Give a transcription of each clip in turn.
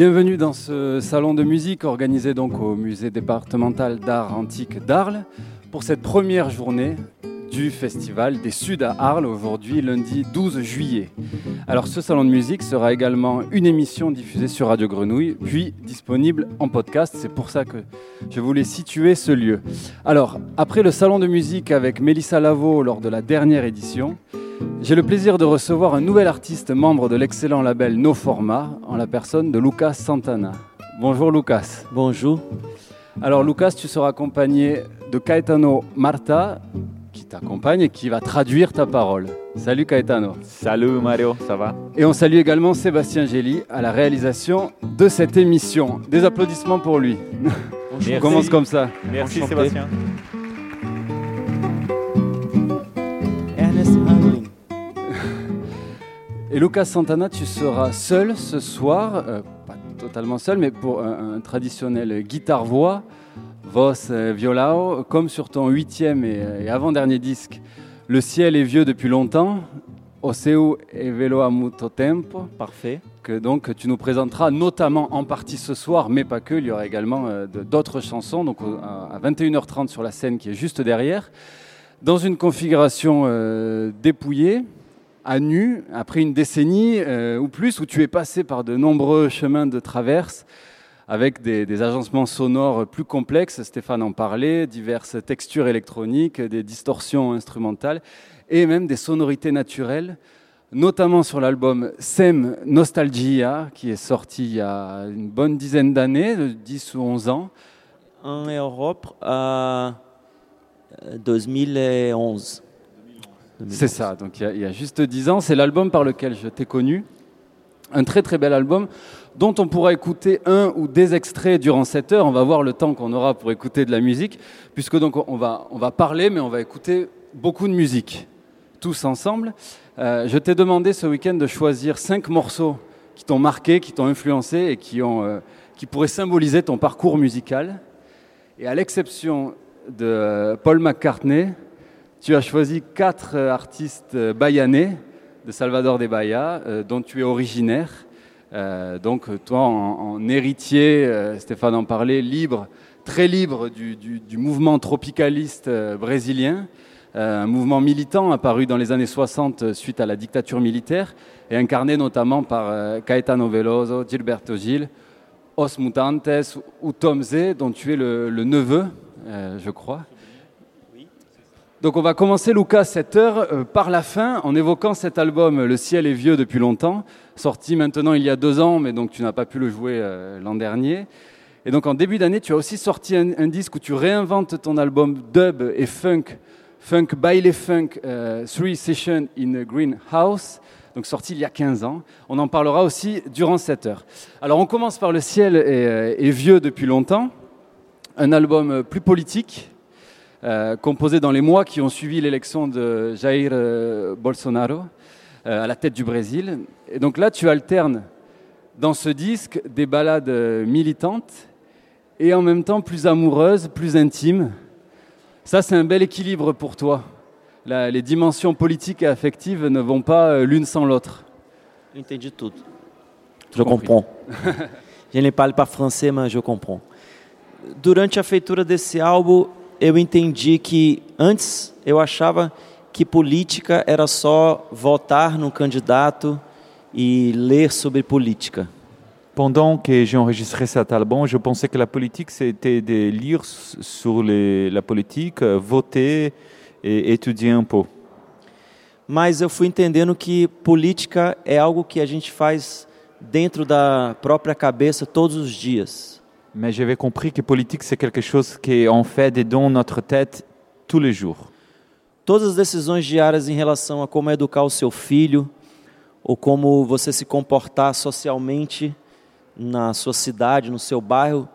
Bienvenue dans ce salon de musique organisé donc au musée départemental d'art antique d'Arles pour cette première journée du festival des Suds à Arles aujourd'hui lundi 12 juillet. Alors ce salon de musique sera également une émission diffusée sur Radio Grenouille puis disponible en podcast, c'est pour ça que je voulais situer ce lieu. Alors après le salon de musique avec Mélissa Lavo lors de la dernière édition, j'ai le plaisir de recevoir un nouvel artiste membre de l'excellent label No Format, en la personne de Lucas Santana. Bonjour Lucas. Bonjour. Alors Lucas, tu seras accompagné de Caetano Marta, qui t'accompagne et qui va traduire ta parole. Salut Caetano. Salut Mario, ça va? Et on salue également Sébastien Gély à la réalisation de cette émission. Des applaudissements pour lui. On commence comme ça. Merci Enchanté. Sébastien. Et Lucas Santana, tu seras seul ce soir, euh, pas totalement seul, mais pour un, un traditionnel guitare-voix, Vos euh, Violao, comme sur ton huitième et, et avant-dernier disque, Le ciel est vieux depuis longtemps, O seu e velo a muito tempo, Parfait. que donc tu nous présenteras notamment en partie ce soir, mais pas que, il y aura également euh, d'autres chansons, donc à à 21h30 sur la scène qui est juste derrière, dans une configuration euh, dépouillée, à nu, après une décennie euh, ou plus, où tu es passé par de nombreux chemins de traverse, avec des, des agencements sonores plus complexes, Stéphane en parlait, diverses textures électroniques, des distorsions instrumentales, et même des sonorités naturelles notamment sur l'album Sem Nostalgia, qui est sorti il y a une bonne dizaine d'années, de 10 ou 11 ans. En Europe, à 2011. C'est ça, donc il y, a, il y a juste 10 ans. C'est l'album par lequel je t'ai connu. Un très très bel album dont on pourra écouter un ou des extraits durant cette heure. On va voir le temps qu'on aura pour écouter de la musique, puisque donc on va, on va parler, mais on va écouter beaucoup de musique, tous ensemble. Euh, je t'ai demandé ce week-end de choisir cinq morceaux qui t'ont marqué, qui t'ont influencé et qui, ont, euh, qui pourraient symboliser ton parcours musical. Et à l'exception de Paul McCartney, tu as choisi quatre euh, artistes euh, bayanais de Salvador de Bahia, euh, dont tu es originaire. Donc toi, en, héritier, Stéphane en parlait, libre, très libre du, du- mouvement tropicaliste brésilien, un mouvement militant apparu dans les années 60 euh, suite à la dictature militaire et incarné notamment par Caetano Veloso, Gilberto Gil, Os Mutantes ou Tom Z, dont tu es le, neveu, je crois. Donc on va commencer, Lucas, cette heure euh, par la fin en évoquant cet album Le ciel est vieux depuis longtemps, sorti maintenant il y a deux ans, mais donc tu n'as pas pu le jouer euh, l'an dernier. Et donc en début d'année, tu as aussi sorti un, disque où tu réinventes ton album dub et funk, funk baile funk, euh, Three Sessions in a Greenhouse, donc sorti il y a 15 ans. On en parlera aussi durant cette heure. Alors on commence par Le ciel est, vieux depuis longtemps, un album plus politique, euh, composé dans les mois qui ont suivi l'élection de Jair euh, Bolsonaro euh, à la tête du Brésil. Et donc là, tu alternes dans ce disque des ballades euh, militantes et en même temps plus amoureuses, plus intimes. Ça, c'est un bel équilibre pour toi. La- les dimensions politiques et affectives ne vont pas l'une sans l'autre. Entendi tudo. Je compris. comprends. Je nem falo para francês, mas je comprends. Durante a feitura desse álbum, eu entendi que antes eu achava que política era só votar no candidato e ler sobre política. Pendant que j'ai enregistré cet album, je pensais que la politique, c'était de lire sur les- la politique, voter et étudier un peu. Mas eu fui entendendo que política é algo que a gente faz dentro da própria cabeça todos os dias. Mais j'avais compris que politique, c'est quelque chose qu'on fait dans notre tête tous les jours. Todas as decisões diárias em relação a como educar o seu filho, ou como você se comportar socialmente na sua cidade, no seu bairro,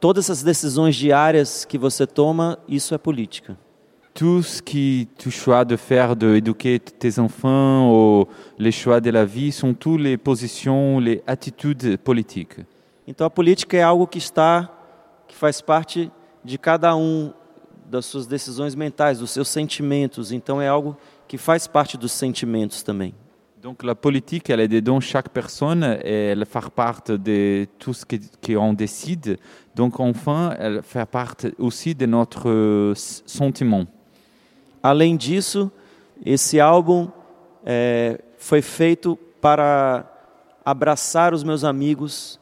todas essas decisões diárias que você toma, isso é política. Tout ce que tu choix de faire, d'éduquer tes enfants, ou les choix de la vie, sont toutes les positions, les attitudes politiques. Então a política é algo que está, que faz parte de cada um das suas decisões mentais, dos seus sentimentos. Então é algo que faz parte dos sentimentos também. Donc la politique, elle est dans chaque personne et elle fait partie de tout ce qu'on décide. Donc enfin, elle fait partie aussi de notre sentiment. Além disso, esse álbum é, foi feito para abraçar os meus amigos,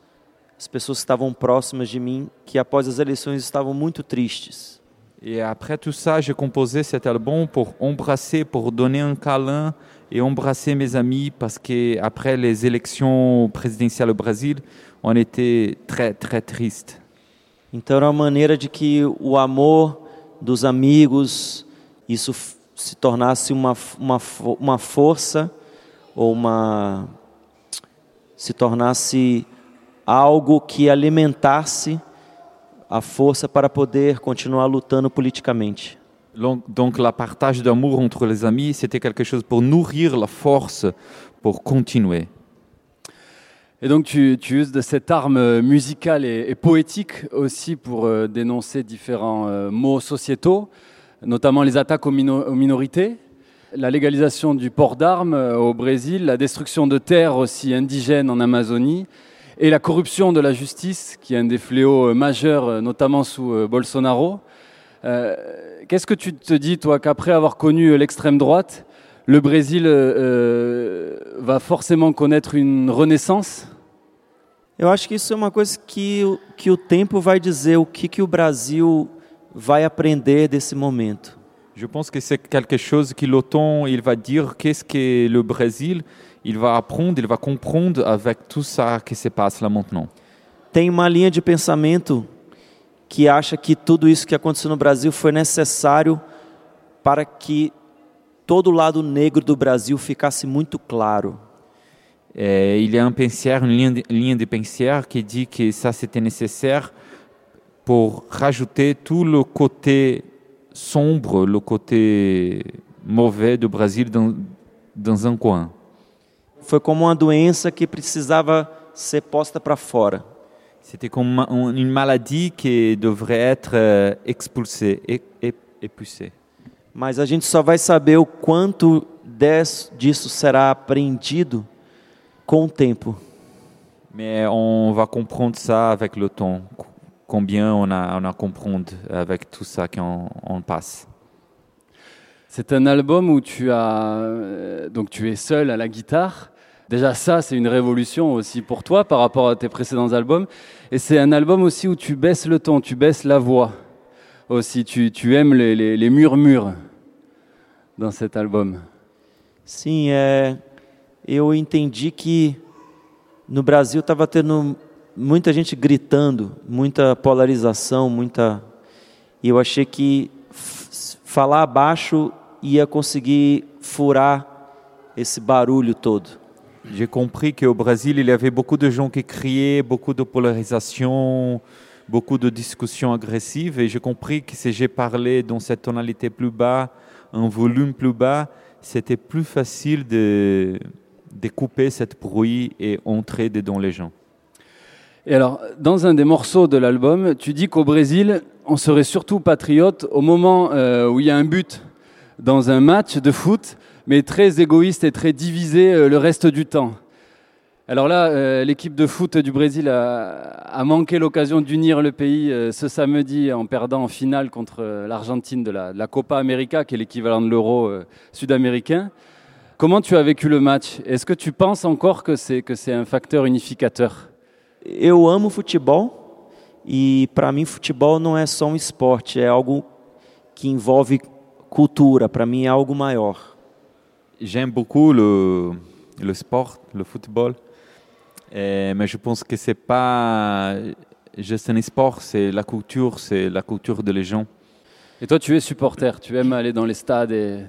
as pessoas que estavam próximas de mim, que após as eleições estavam muito tristes. Et après tout ça, j'ai composé cet album pour embrasser, pour donner un câlin et embrasser mes amis parce qu'après les élections présidentielles au Brésil, on était très très triste. Então era uma maneira de que o amor dos amigos, isso se tornasse uma, uma, uma força ou uma se tornasse algo que alimentasse a força para poder continuar lutando politicamente. Donc, donc la partage d'amour entre les amis, c'était quelque chose pour nourrir la force pour continuer. Et donc tu, tu uses de cette arme musicale et, et poétique aussi pour euh, dénoncer différents euh, maux sociétaux, notamment les attaques aux, mino- aux minorités, la légalisation du port d'armes euh, au Brésil, la destruction de terres aussi indigènes en Amazonie, et la corruption de la justice, qui est un des fléaux euh, majeurs, euh, notamment sous euh, Bolsonaro. Euh, Qu'est-ce que tu te dis, toi, qu'après avoir connu l'extrême droite, le Brésil euh, va forcément connaître une renaissance? Eu acho que isso é uma coisa que, que o tempo vai dizer o que, que o Brasil vai aprender desse momento. Je pense que c'est quelque chose que l'OTAN, il va dire qu'est-ce que le Brésil, il va apprendre, il va comprendre avec tout ça qui se passe là maintenant. Tem uma linha de pensamento que acha que tudo isso que aconteceu no Brasil foi necessário para que todo o lado negro do Brasil ficasse muito claro. Et il y a un pensière, une ligne de, ligne de pensière qui dit que ça c'était nécessaire pour rajouter tout le côté sombre, le côté mauvais du Brésil dans, dans un coin. Foi como uma doença que precisava ser posta para fora. C'était comme une maladie qui devrait être euh, expulsée, é- é- épuisée. Mas a gente só vai saber o quanto des- disso será aprendido com o tempo. Mais on va comprendre ça avec le temps, co- combien on a, on a comprendre avec tout ça qu'on on passe. C'est un album où tu as euh, donc tu es seul à la guitare. Déjà ça, c'est une révolution aussi pour toi par rapport à tes précédents albums. Et c'est un album aussi où tu baisses le ton, tu baisses la voix aussi. Tu, tu aimes les, les- les murmures dans cet album. Sim, é, eu entendi que no Brasil estava tendo muita gente gritando, muita polarização, muita. E eu achei que falar baixo ia conseguir furar esse barulho todo. J'ai compris qu'au Brésil, il y avait beaucoup de gens qui criaient, beaucoup de polarisation, beaucoup de discussions agressives. Et j'ai compris que si j'ai parlé dans cette tonalité plus bas, un volume plus bas, c'était plus facile de, de couper cette bruit et entrer dedans les gens. Et alors, dans un des morceaux de l'album, tu dis qu'au Brésil, on serait surtout patriote au moment euh, où il y a un but dans un match de foot, mais très égoïste et très divisé euh, le reste du temps. Alors là, euh, l'équipe de foot du Brésil a, manqué l'occasion d'unir le pays euh, ce samedi en perdant en finale contre l'Argentine de la, de la Copa América, qui est l'équivalent de l'euro sud-américain. Comment tu as vécu le match? Est-ce que tu penses encore que c'est que c'est un facteur unificateur? Eu amo futebol e para mim futebol não é só um esporte, é algo que envolve cultura. Para mim é algo maior. J'aime beaucoup le, le sport, le football, Et- mais je pense que c'est pas juste un sport, c'est la culture, c'est la culture de les gens. Et toi, tu es supporter, tu aimes aller dans les stades et,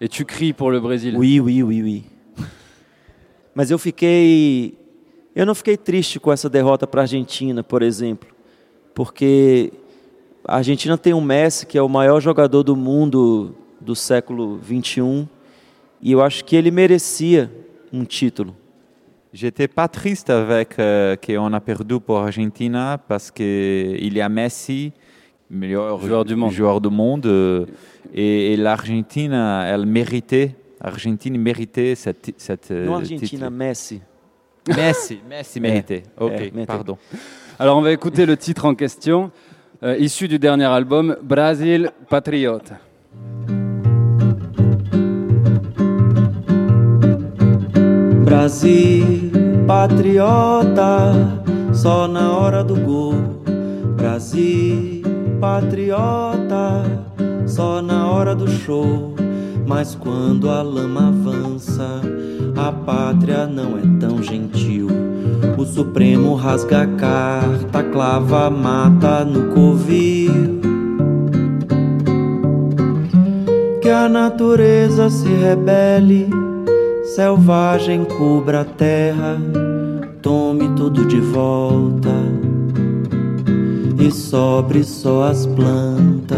et tu cries pour le Brésil. Oui, oui, oui, oui. Mas eu fiquei. Eu não fiquei triste com essa derrota para a Argentina, por exemplo, porque a Argentina tem um Messi que é o maior jogador do mundo do século 21 e eu acho que ele merecia um título. J'étais pas triste avec euh, qu'on a perdu pour Argentina parce que il y a Messi, meilleur Joueur du monde. joueur du monde, euh, et, et l'Argentine, elle méritait Argentine méritait cette, cette euh, Não Argentina, titre. Messi. Messi, Messi méritait. Ok, eh, pardon. Alors on va écouter le titre en question, euh, issu du dernier album, Brasil Patriota. Brasil, patriota, só na hora do gol. Brasil, patriota, só na hora do show. Mas quando a lama avança, a pátria não é tão gentil. O Supremo rasga a carta, clava a mata no covil. Que a natureza se rebele selvagem cubra a terra, tome tudo de volta e sobre só as plantas.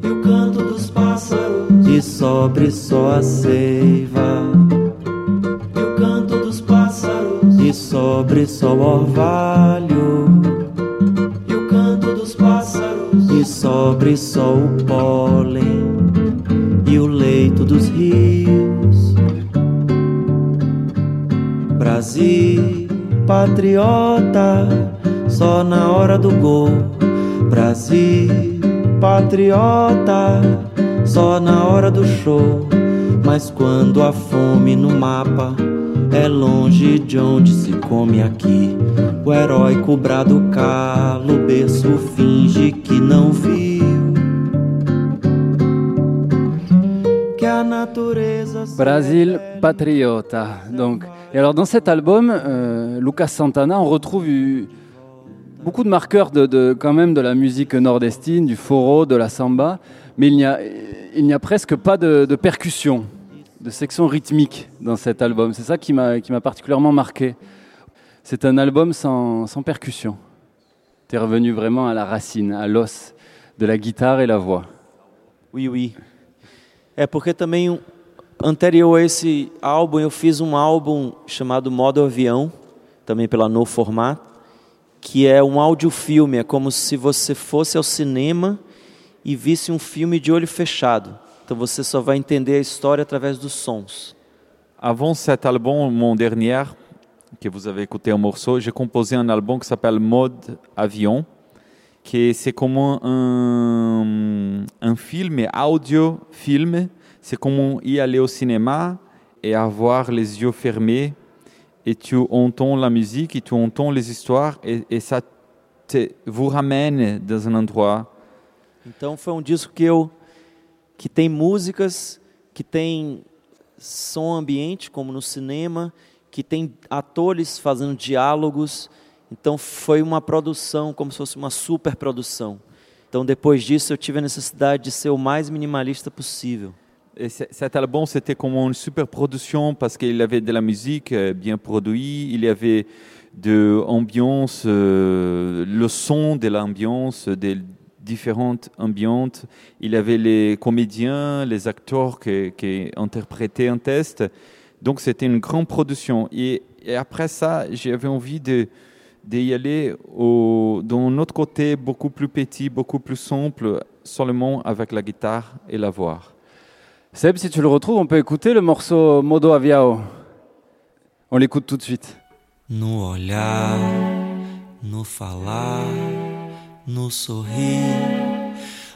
E o canto dos pássaros e sobre só a seiva. E o canto dos pássaros e sobre só o orvalho. E o canto dos pássaros e sobre só o pólen e o leito dos rios. Brasil, patriota, só na hora do gol. Brasil, patriota, só na hora do show. Mas quando a fome no mapa é longe de onde se come aqui, o herói cobrado calo, berço finge que não viu. Brasil Patriota. Donc, et alors dans cet album, euh, Lucas Santana, on retrouve beaucoup de marqueurs de, quand même de la musique nordestine, du foro, de la samba, mais il n'y a, a presque pas de, de percussion, de section rythmique dans cet album. C'est ça qui m'a qui m'a particulièrement marqué. C'est un album sans, sans percussion. Tu es revenu vraiment à la racine, à l'os de la guitare et la voix. Oui, oui. É porque também um- anterior a esse álbum eu fiz um álbum chamado Modo Avião, também pela No Format, que é um audiofilme, é como se você fosse ao cinema e visse um filme de olho fechado. Então você só vai entender a história através dos sons. Avant cet album, mon dernier, que vous avez écouté un morceau, j'ai composé un album qui s'appelle Mode Avion, que c'est comme un, un film, audio film. C'est comme y aller au cinéma et avoir les yeux fermés et tu entends la musique et tu entends les histoires et, et ça te, vous ramène dans un endroit. Então foi um disco que eu que tem músicas, que tem som ambiente como no cinema, que tem atores fazendo diálogos. Então foi uma produção como se fosse uma superprodução. Então depois disso eu tive a necessidade de ser o mais minimalista possível. Cet album, c'était comme une super production parce qu'il avait de la musique euh, bien produite, il y avait de ambiance, euh, le son de l'ambiance, des différentes ambiances. Il y avait les comédiens, les acteurs qui, interprétaient un test. Donc c'était une grande production. Et, après ça, j'avais envie de d'y aller au, dans un autre côté beaucoup plus petit, beaucoup plus simple, seulement avec la guitare et la voix. Seb, si tu le retrouves, on peut écouter le morceau Modo Aviao. On l'écoute tout de suite. No olhar, no falar, no sorrir,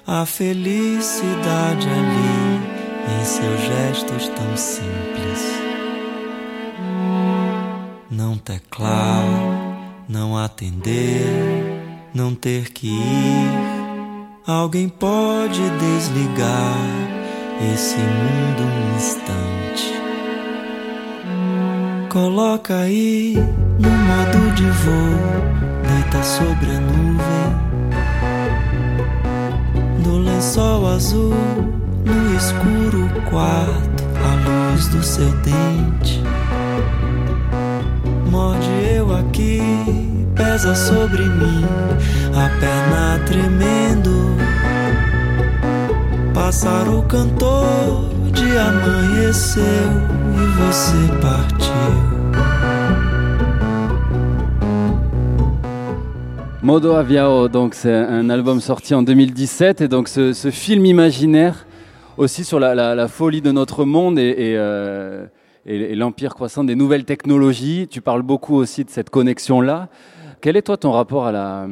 a felicidade ali em seus gestos tão simples. Não teclar, não atender, não ter que ir. Alguém pode desligar esse mundo um instante. Coloca aí no modo de voo, deita sobre a nuvem do lençol azul no escuro quarto, a luz do seu dente. Morde eu aqui, pesa sobre mim, a perna tremendo. E. Modo Aviao, donc c'est un album sorti en 2017 et donc ce, film imaginaire aussi sur la, folie de notre monde euh, et- et l'empire croissant des nouvelles technologies. Tu parles beaucoup aussi de cette connexion-là. Quel est toi ton rapport à la,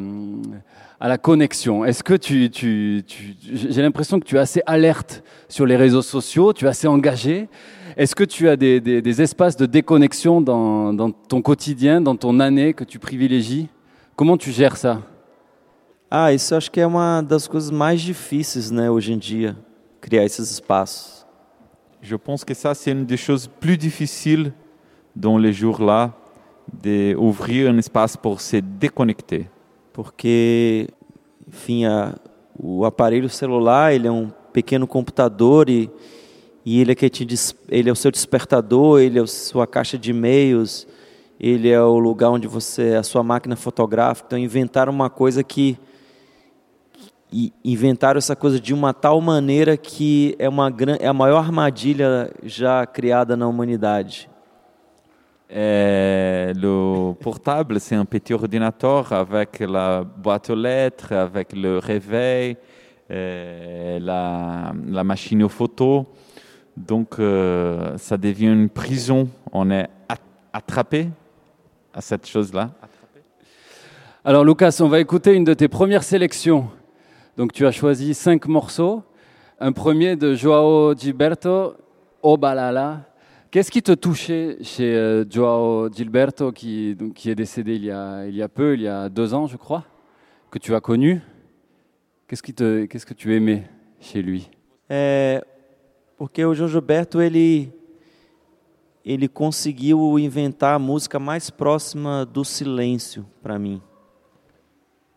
à la connexion Est-ce que tu, tu, tu- j'ai l'impression que tu es assez alerte sur les réseaux sociaux, tu es assez engagé. Est-ce que tu as des, des- des espaces de déconnexion dans, dans ton quotidien, dans ton année que tu privilégies? Comment tu gères ça? Ah, isso acho que é uma das coisas mais difíceis, né, hoje em dia, criar esses espaços. Je pense que ça, c'est une des choses plus difficiles dans les jours-là, d'ouvrir un espace pour se déconnecter. Porque, enfim, a- o aparelho celular ele é um pequeno computador e, e ele é que te ele é o seu despertador, ele é a sua caixa de e-mails, ele é o lugar onde você a sua máquina fotográfica. Então inventaram uma coisa que inventaram essa coisa de uma tal maneira que é uma é a maior armadilha já criada na humanidade. Et le portable, c'est un petit ordinateur avec la boîte aux lettres, avec le réveil, euh, la, machine aux photos. Donc, euh, ça devient une prison. On est at- attrapé à cette chose-là. Alors Lucas, on va écouter une de tes premières sélections. Donc tu as choisi cinq morceaux. Un premier de Joao Gilberto, Obalala. Qu'est-ce qui te touchait chez euh, Joao Gilberto, qui, donc, qui est décédé il y, a, il y a peu, il y a deux ans, je crois, que tu as connu? Qu'est-ce qui te- qu'est-ce que tu aimais chez lui? É, porque o João Gilberto ele ele conseguiu inventar a música mais próxima do silêncio para mim.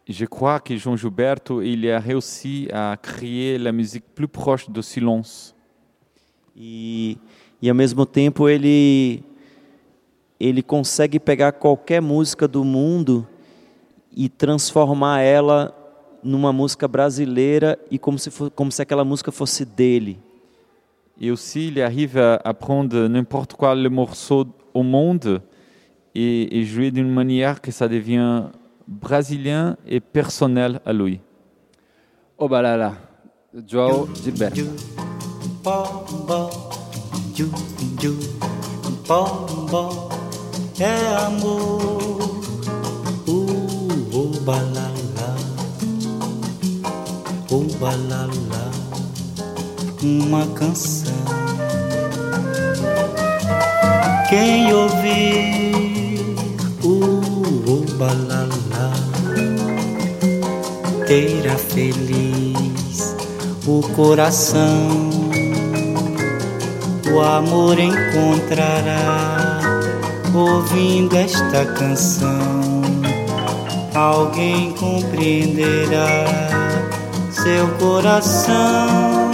Je crois que Jean Gilberto, il a réussi à créer la musique plus proche du silence. E, e ao mesmo tempo ele ele consegue pegar qualquer música do mundo e transformar ela numa música brasileira e como se fo- como se aquela música fosse dele. Et aussi, il arrive à, à prendre n'importe quel morceau au monde et, et jouer d'une manière que ça devient brésilien et personnel à lui. Obalala, de Joao Gilberto. Pombó, ju, ju, pombó, é amor. Uh, uh, balala, balala, uma canção. Quem ouvir, uh, balala, terá feliz o coração o amor encontrará ouvindo esta canção. Alguém compreenderá seu coração.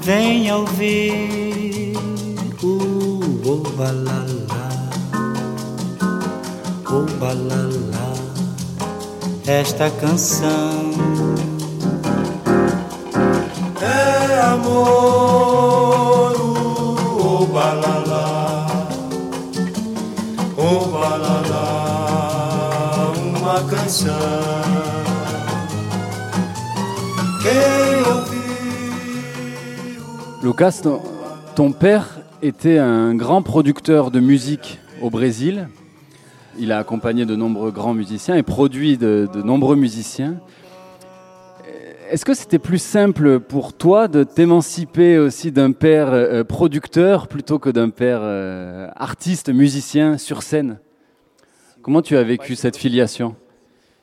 Venha ouvir o o balala, o balala, esta canção. É amor, o o balala, o balala, uma canção. Quem ouvir Lucas, ton, père était un grand producteur de musique au Brésil. Il a accompagné de nombreux grands musiciens et produit de nombreux musiciens. Est-ce que c'était plus simple pour toi de t'émanciper aussi d'un père euh, producteur plutôt que d'un père euh, artiste, musicien sur scène Comment tu as vécu cette filiation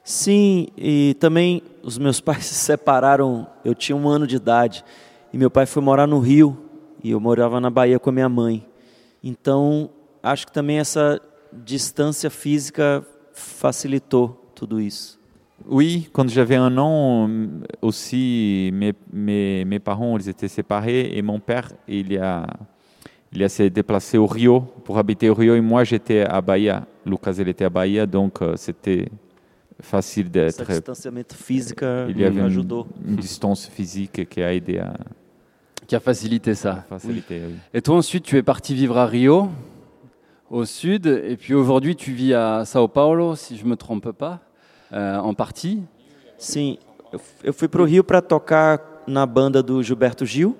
Sim, e também os meus pais se separaram. Eu tinha um ano de idade e meu pai foi morar no Rio e eu morava na Bahia com a minha mãe. Então, acho que também essa distância física facilitou tudo isso. Oui, quand j'avais un an aussi, mes, mes, mes parents ils étaient séparés et mon père il a, il a s'est déplacé au Rio pour habiter au Rio et moi j'étais à Bahia. Lucas il était à Bahia donc euh, c'était facile d'être. distanciamento física Il y avait une, distance physique qui a aidé à qui a facilité ça oui. Et toi ensuite tu es parti vivre à Rio, au sud, et puis aujourd'hui tu vis à Sao Paulo, si je me trompe pas, euh, en partie. Sim, eu, fui para o Rio para tocar na banda do Gilberto Gil.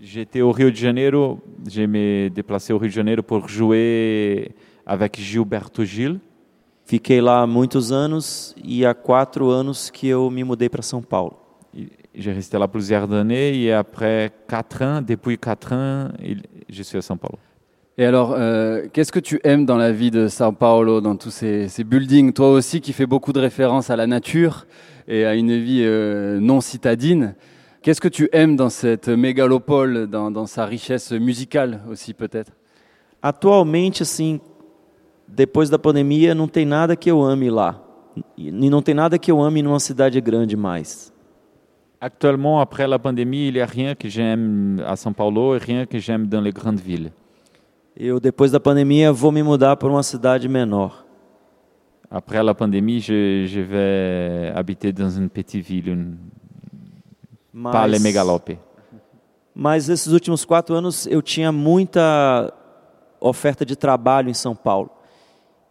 J'étais au Rio de Janeiro, je me déplacé au Rio de Janeiro pour jouer avec Gilberto Gil. Fiquei lá há muitos anos e há quatro anos que eu me mudei para São Paulo. J'ai resté là plusieurs années et après quatre ans, depuis quatre ans, je suis à São Paulo. Et alors, euh, qu'est-ce que tu aimes dans la vie de Sao Paulo, dans tous ces, ces buildings? Toi aussi qui fais beaucoup de références à la nature et à une vie euh, non citadine, qu'est-ce que tu aimes dans cette mégalopole, dans, dans sa richesse musicale aussi peut-être? Atualmente, assim, depois da pandemia, não tem nada que eu ame lá. E não tem nada que eu ame numa cidade grande mais. Actuellement, après la pandémie, il n'y a rien que j'aime à São Paulo et rien que j'aime dans les grandes villes. Eu, depois da pandemia, vou me mudar para uma cidade menor. Après la pandémie, je, je vais habiter dans une petite ville, une, pas les Mas, mégalopes. mas esses últimos quatro anos eu tinha muita oferta de trabalho em São Paulo.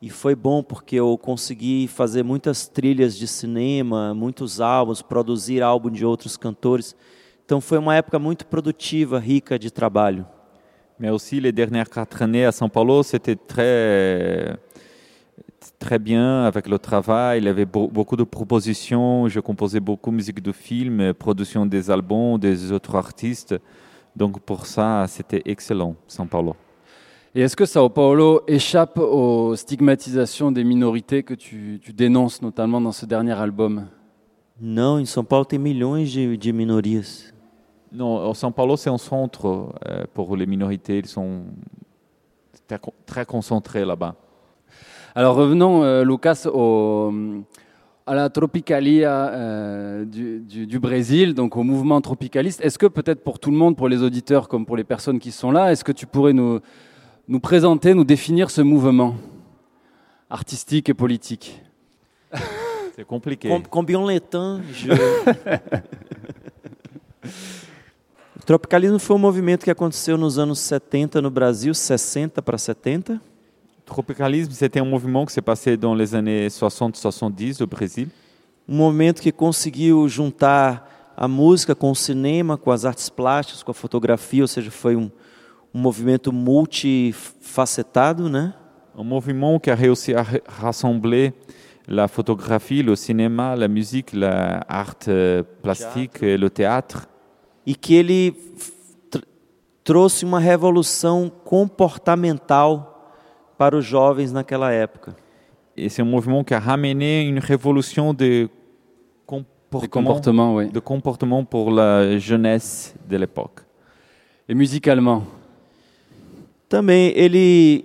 E foi bom porque eu consegui fazer muitas trilhas de cinema, muitos álbuns, produzir álbum de outros cantores. Então foi uma época muito produtiva, rica de trabalho. Mais aussi, les dernières quatre années à São Paulo, c'était très, très bien avec le travail. Il y avait beau- beaucoup de propositions. Je composais beaucoup de musique de film, production des albums, des autres artistes. Donc pour ça, c'était excellent, São Paulo. Et est-ce que Sao Paulo échappe aux stigmatisations des minorités que tu, tu dénonces notamment dans ce dernier album? Não, em São Paulo tem milhões de, de minorias. Non, São Paulo, c'est un centre euh, pour les minorités. Ils sont très, con- très concentrés là-bas. Alors revenons, euh, Lucas, au, à la tropicalia euh, du, du- du Brésil, donc au mouvement tropicaliste. Est-ce que peut-être pour tout le monde, pour les auditeurs comme pour les personnes qui sont là, est-ce que tu pourrais nous, nous présenter, nous définir ce mouvement artistique et politique? C'est compliqué. Com, combien letan, je... Tropicalismo foi um movimento que aconteceu nos anos 70 no Brasil, 60 para 70. Tropicalisme, c'était un mouvement qui s'est passé dans les années 60-70 au Brésil. Um movimento que conseguiu juntar a música com o cinema, com as artes plásticas, com a fotografia, ou seja, foi um, um movimento multifacetado, né? Un mouvement qui a réussi à ra- rassembler la photographie, le cinéma, la musique, l'art plastique le théâtre. E que ele trouxe uma revolução comportamental para os jovens naquela época. Et c'est un mouvement qui a ramené une révolution de Des comportement, comportements, oui. de comportement pour la jeunesse de l'époque. Et musicalement Também ele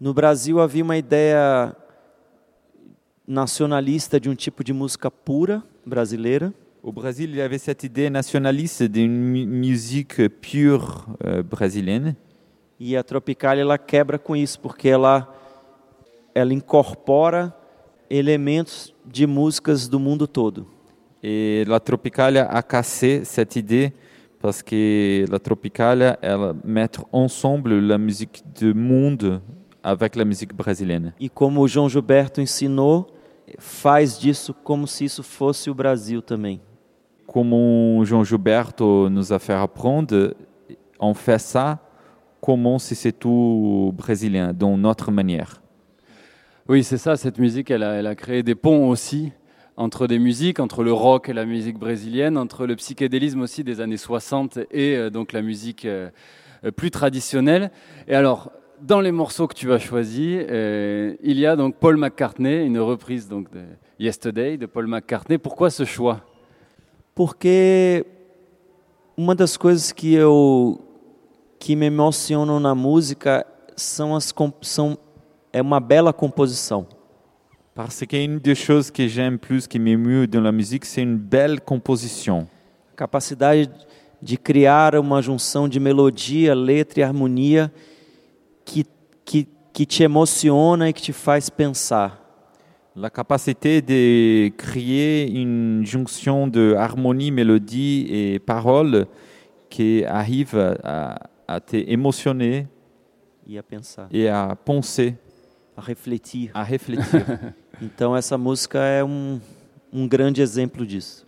no Brasil havia uma ideia nacionalista de um tipo de música pura brasileira Au Brésil, il y avait cette idée nationaliste d'une mu- musique pure euh, brésilienne. e a Tropicália ela quebra com isso porque ela ela incorpora elementos de músicas do mundo todo. Et la Tropicalia a cassé cette idée parce que la Tropicalia, elle met ensemble la musique du monde avec la musique brésilienne. E como o João Gilberto ensinou, faz disso como se isso fosse o Brasil também. Comme Jean Gilberto nous a fait apprendre, on fait ça comme si c'est tout brésilien, dans notre manière. Oui, c'est ça, cette musique, elle a, créé des ponts aussi entre des musiques, entre le rock et la musique brésilienne, entre le psychédélisme aussi des années 60 et euh, donc la musique euh, euh, plus traditionnelle. Et alors, dans les morceaux que tu as choisis, il y a donc Paul McCartney, une reprise donc de Yesterday de Paul McCartney. Pourquoi ce choix? Porque uma das coisas que eu que me emocionam na música são as são é uma bela composição. Parce qu'une des choses que j'aime plus, qui m'émeut dans la musique, c'est une belle composition. A capacidade de criar uma junção de melodia, letra e harmonia que que que te emociona e que te faz pensar. La capacité de créer une jonction de harmonie, mélodie et paroles qui arrive à, à te émotionner E a pensar, et à penser, a refletir. à réfléchir. Então essa música é um, um grande exemplo disso.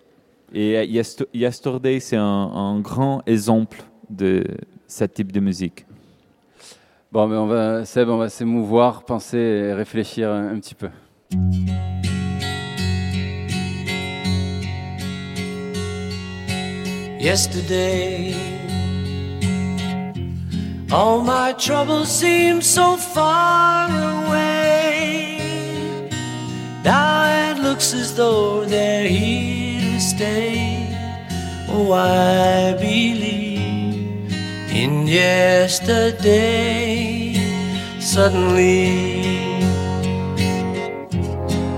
Et Yest- Yesterday, c'est un, un grand exemple de ce type de musique. Bon, mais on va, Seb, on va s'émouvoir, penser et réfléchir un, un petit peu. Yesterday. All my troubles seem so far away. Now it looks as though they're here to stay. Oh, I believe in yesterday. Suddenly,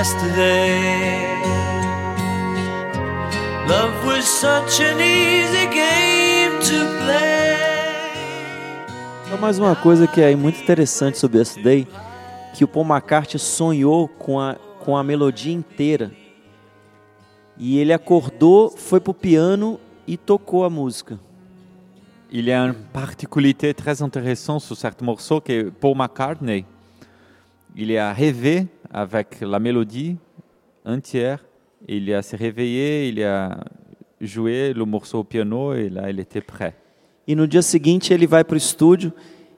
yesterday. Yesterday, love was such an easy game to play. Então, mais uma coisa que é muito interessante sobre esse Day, que o Paul McCartney sonhou com a, com a melodia inteira. E ele acordou, foi pro piano e tocou a música. Il y a une particularité très intéressante sur ce morceau que Paul McCartney, il a rêvé avec la mélodie entière. Il a se réveillé, il a joué le morceau au piano et là, il était prêt. E no dia seguinte ele vai pro estúdio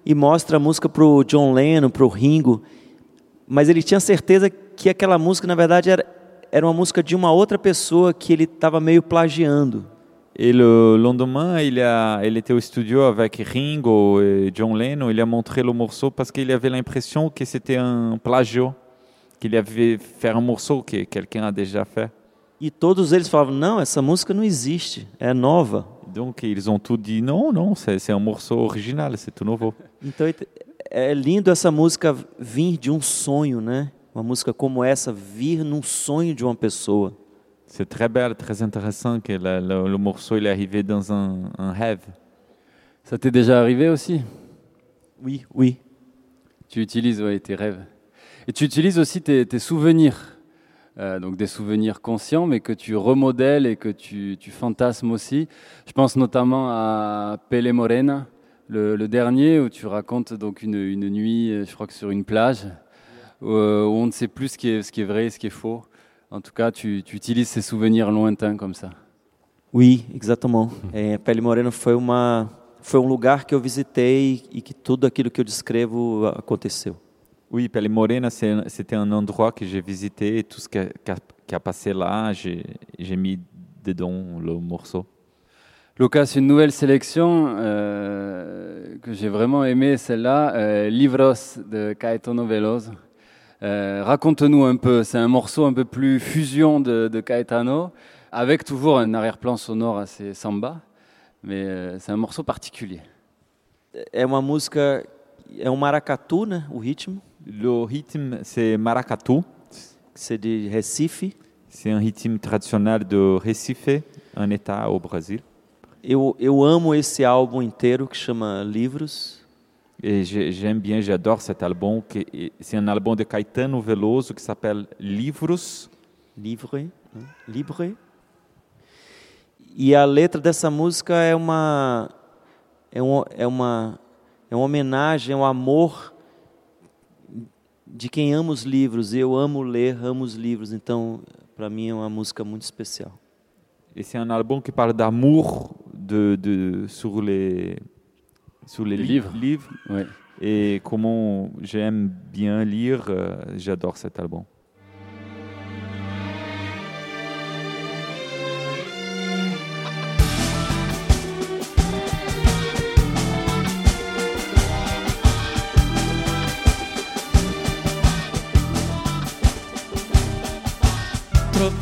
e mostra a música pro John Lennon, pro Ringo. Mas ele tinha certeza que aquela música, na verdade, era, era uma música de uma outra pessoa que ele estava meio plagiando. Et le lendemain, il, a, il était au studio avec Ringo et John Lennon. Il a montré le morceau parce qu'il avait l'impression que c'était un plagiat, qu'il avait fait un morceau que quelqu'un a déjà fait. E todos eles falavam: não, essa música não existe, é nova. Donc ils ont tout dit non, non, c'est c'est un morceau original, c'est tout nouveau. Então é lindo essa música vir de um sonho, né? Uma música como essa vir num sonho de uma pessoa. C'est très belle, très intéressant que le, le- le morceau il est arrivé dans un, un rêve. Ça t'est déjà arrivé aussi Oui, oui. Tu utilises ouais, tes rêves. Et tu utilises aussi tes, souvenirs. Euh, donc des souvenirs conscients, mais que tu remodèles et que tu, fantasmes aussi. Je pense notamment à Pele Morena, le, dernier, où tu racontes donc une, une nuit, euh, je crois que sur une plage, où, euh, où on ne sait plus ce qui est, vrai et ce qui est faux. En tout cas, tu, utilises ces souvenirs lointains comme ça. Oui, exatamente. É, Pele Morena foi uma foi um lugar que eu visitei e que tudo aquilo que eu descrevo aconteceu. Oui, Pelle Morena, c'était un endroit que j'ai visité et tout ce qui a, qui a- qui a passé là, j'ai mis dedans le morceau. Lucas, une nouvelle sélection euh, que j'ai vraiment aimée, celle-là, euh, Livros de Caetano Veloso. Euh, Raconte-nous un peu, c'est un morceau un peu plus fusion de, de Caetano, avec toujours un arrière-plan sonore assez samba, mais euh, c'est un morceau particulier. É uma música, é um maracatu, né? O ritmo, Le rythme, c'est maracatu. c'est de Recife. C'est un rythme traditionnel de Recife, un état au Brésil. Eu, eu amo esse álbum inteiro que chama Livros. Et j'ai- j'aime bien, j'adore cet album. C'est un album de Caetano Veloso qui s'appelle Livros. Livre? Libre. E a letra dessa música é uma é, um, é uma é uma homenagem ao amor de quem ama os livros. Eu amo ler, amo os livros. Então, para mim é uma música muito especial. Et c'est un album qui parle d'amour de, de, sur les, sur les Les li- livres. livres. Ouais. Et comment j'aime bien lire, euh, j'adore cet album.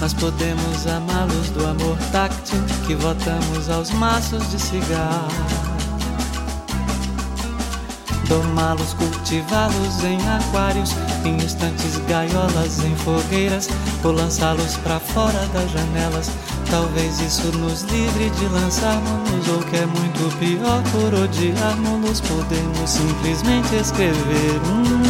Nós podemos amá-los do amor táctil que votamos aos maços de cigarro. Domá-los, cultivá-los em aquários, em estantes, gaiolas, em fogueiras, ou lançá-los para fora das janelas. Talvez isso nos livre de lançarmos, ou que é muito pior, por odiarmos, podemos simplesmente escrever um.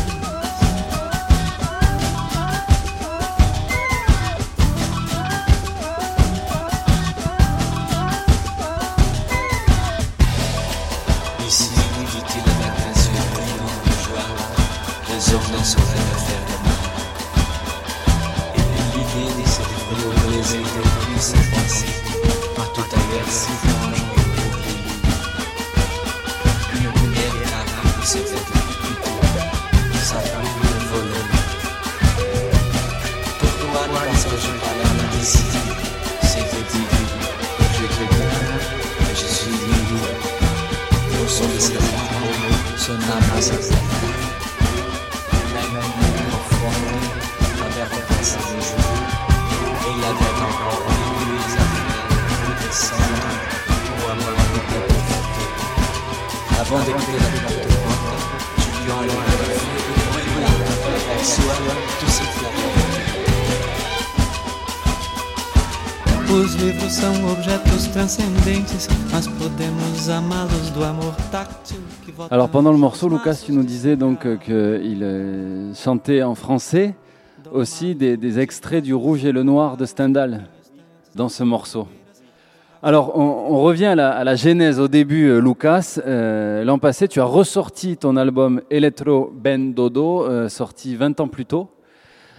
Alors pendant le morceau, Lucas, tu nous disais donc euh, qu'il euh, chantait en français aussi des, extraits du Rouge et le Noir de Stendhal dans ce morceau. Alors on, revient à la, genèse au début, euh, Lucas. L'an passé, tu as ressorti ton album Electro Ben Dodo, sorti 20 ans plus tôt.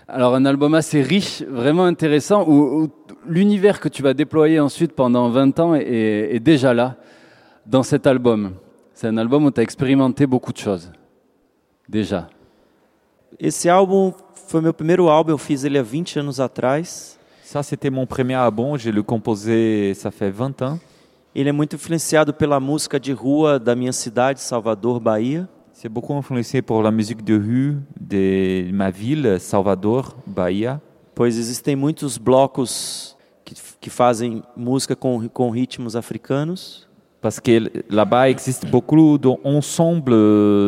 Alors un album assez riche, vraiment intéressant, où, l'univers que tu vas déployer ensuite pendant 20 ans est déjà là, dans cet album. C'est un album où tu as expérimenté beaucoup de choses. Déjà. Esse álbum foi meu primeiro álbum, eu fiz ele há 20 anos atrás. Ça, c'était mon premier album. Je l'ai composé, ça fait 20 ans. Ele é muito influenciado pela música de rua da minha cidade, Salvador, Bahia. C'est beaucoup influencé par la musique de rue de ma ville, Salvador, Bahia. pois existem muitos blocos que, que fazem música com, com ritmos africanos. Parce que là-bas existe beaucoup d'ensemble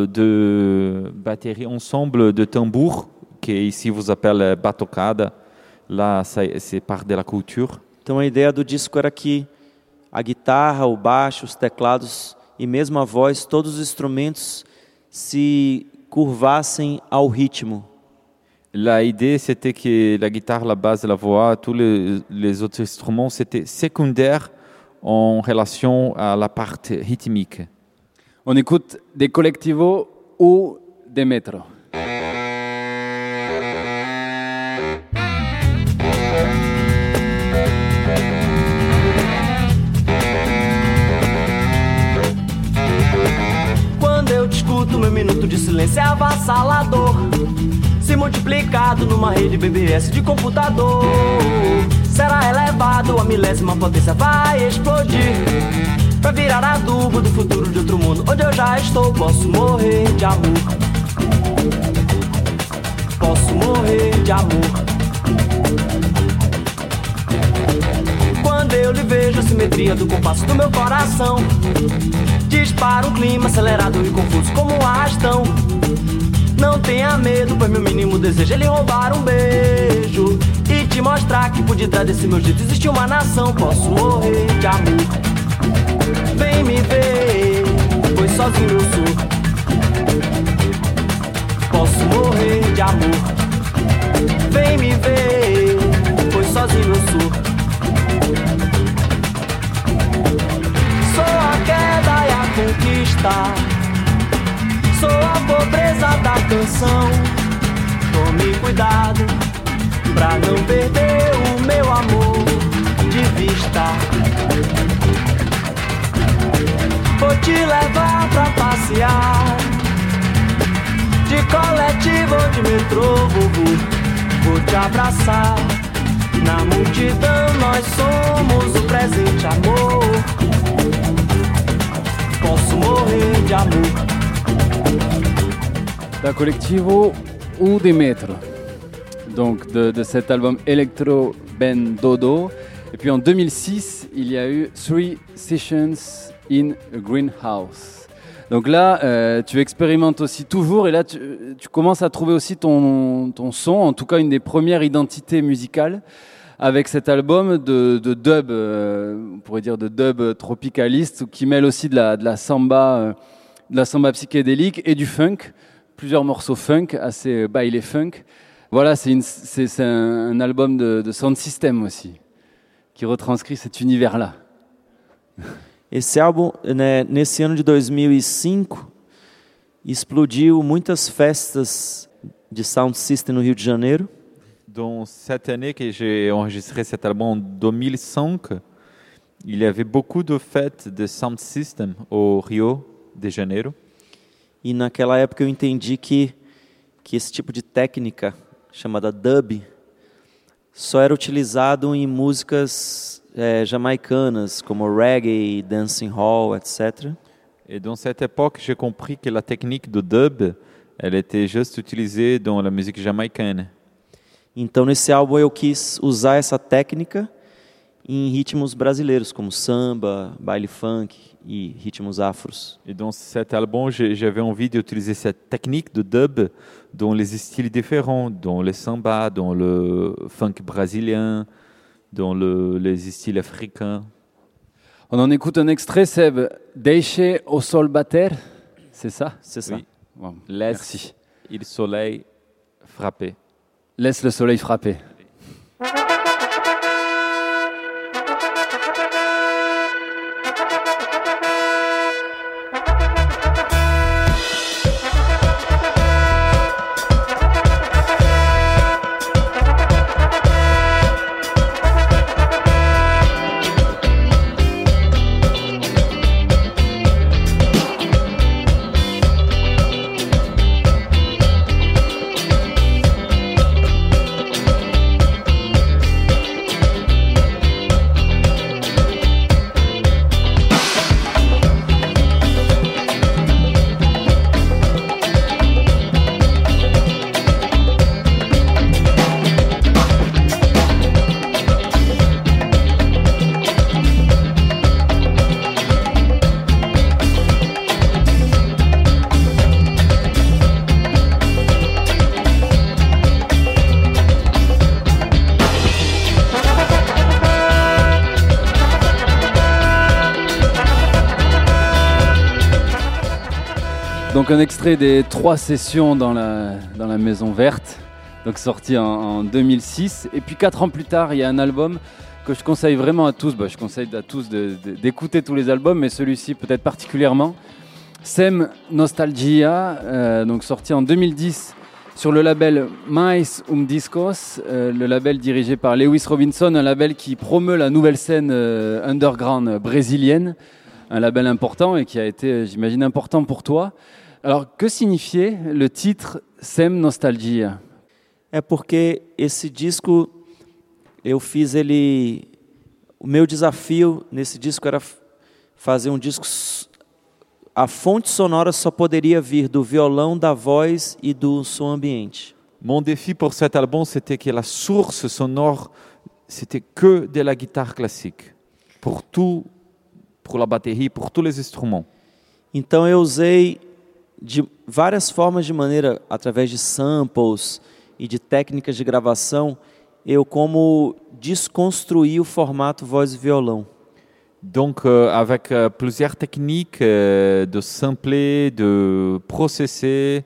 de batteries, ensemble de tambours, que ici vous appelle batucada. Là, ça- c'est part de la culture. Então a ideia do disco era que a guitarra, o baixo, os teclados e mesmo a voz, todos os instrumentos se curvassem ao ritmo. La idée, c'était que la guitare, la basse, la voix, tous les, les autres instruments, c'était secondaire en relation à la partie rythmique. On écoute des collectivos ou des métros. Quando eu te escuto, meu minuto de silêncio é avassalador. Se multiplicado numa rede BBS de computador, será elevado a milésima potência, vai explodir. Pra virar adubo do futuro de outro mundo, onde eu já estou, posso morrer de amor. Posso morrer de amor. Quando eu lhe vejo a simetria do compasso do meu coração Dispara um clima acelerado e confuso como um arrastão Não tenha medo, pois meu mínimo desejo é lhe roubar um beijo E te mostrar que por detrás desse meu jeito. Existe uma nação Posso morrer de amor. Vem me ver, pois sozinho eu sou. Posso morrer de amor. Vem me ver, pois sozinho eu sou. Sou a queda e a conquista. Sou a pobreza da canção. Tome cuidado pra não perder o meu amor de vista. Vou te levar pra passear. De coletivo ou de metrô, vou, vou, vou te abraçar. Na multidão nós somos o presente amor. Posso morrer de amor. D'un collectivo ou des maîtres. Donc de, de cet album Electro Ben Dodo. Et puis en 2006, il y a eu Three Sessions in a Greenhouse. Donc là, euh, tu expérimentes aussi toujours et là, tu, commences à trouver aussi ton, ton son, en tout cas une des premières identités musicales avec cet album de, de dub, euh, on pourrait dire de dub tropicaliste, qui mêle aussi de la, de la samba, euh, de la samba psychédélique et du funk plusieurs morceaux funk, assez baile funk. Voilà, c'est une- c'est- c'est un, un album de, de sound system aussi, qui retranscrit cet univers-là. Esse álbum, né, nesse ano de 2005, explodiu muitas festas de sound system no Rio de Janeiro. Dans cette année que j'ai enregistré cet album en 2005, il y avait beaucoup de fêtes de sound system au Rio de Janeiro. E naquela época eu entendi que, que esse tipo de técnica, chamada dub, só era utilizado em músicas eh, jamaicanas, como reggae, dancing hall, etc. Et dans cette époque, j'ai compris que la technique de dub, elle était juste utilisée dans la musique jamaïcaine. Então nesse álbum eu quis usar essa técnica em ritmos brasileiros, como samba, baile funk e ritmos afros. Et dans cet album, j'avais envie d'utiliser cette technique de dub dans les styles différents, dans le samba, dans le funk brésilien, dans le- les styles africains. On en écoute un extrait, Seb. Deixe au sol bater, c'est ça? C'est ça. Oui. Bon, Laisse Merci. le soleil frapper. Laisse le soleil frapper. Donc un extrait des trois sessions dans la, Maison Verte, donc sorti en, en 2006. Et puis quatre ans plus tard, il y a un album que je conseille vraiment à tous. Bah, je conseille à tous d'écouter tous les albums, mais celui-ci peut-être particulièrement. Sem Nostalgia, euh, donc sorti en 2010 sur le label Mais Um Discos, euh, le label dirigé par Lewis Robinson, un label qui promeut la nouvelle scène euh, underground brésilienne, un label important et qui a été, j'imagine, important pour toi. Alors, que signifiait le titre Sem Nostalgia É porque esse disco eu fiz ele. O meu desafio nesse disco era fazer um disco. A fonte sonora só poderia vir do violão, da voz e do som ambiente. Mon défi pour cet album, c'était que la source sonore, c'était que de la guitare classique. pour tout, pour la batterie, pour tous les instruments. Então eu usei de várias formas de maneira, através de samples e de técnicas de gravação, eu como desconstruí o formato voz e violão. Donc, euh, avec euh, plusieurs techniques euh, de sampler, de processer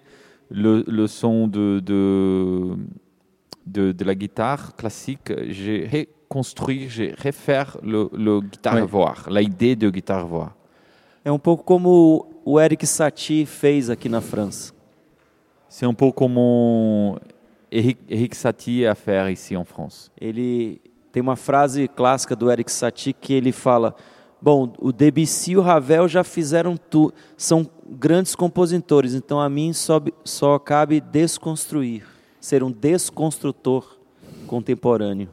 le, le son de, de, de, de la guitare classique, j'ai reconstruit, j'ai refait le, le guitare-voix, l'idée de guitare-voix. É um pouco como o Eric Satie fez aqui na França. C'est un peu comme Eric, Eric Satie a fait ici en France. Ele tem uma frase clássica do Eric Satie que ele fala: Bom, o Debussy e o Ravel já fizeram tu, são grandes compositores, então a mim só, só cabe desconstruir, ser um desconstrutor contemporâneo.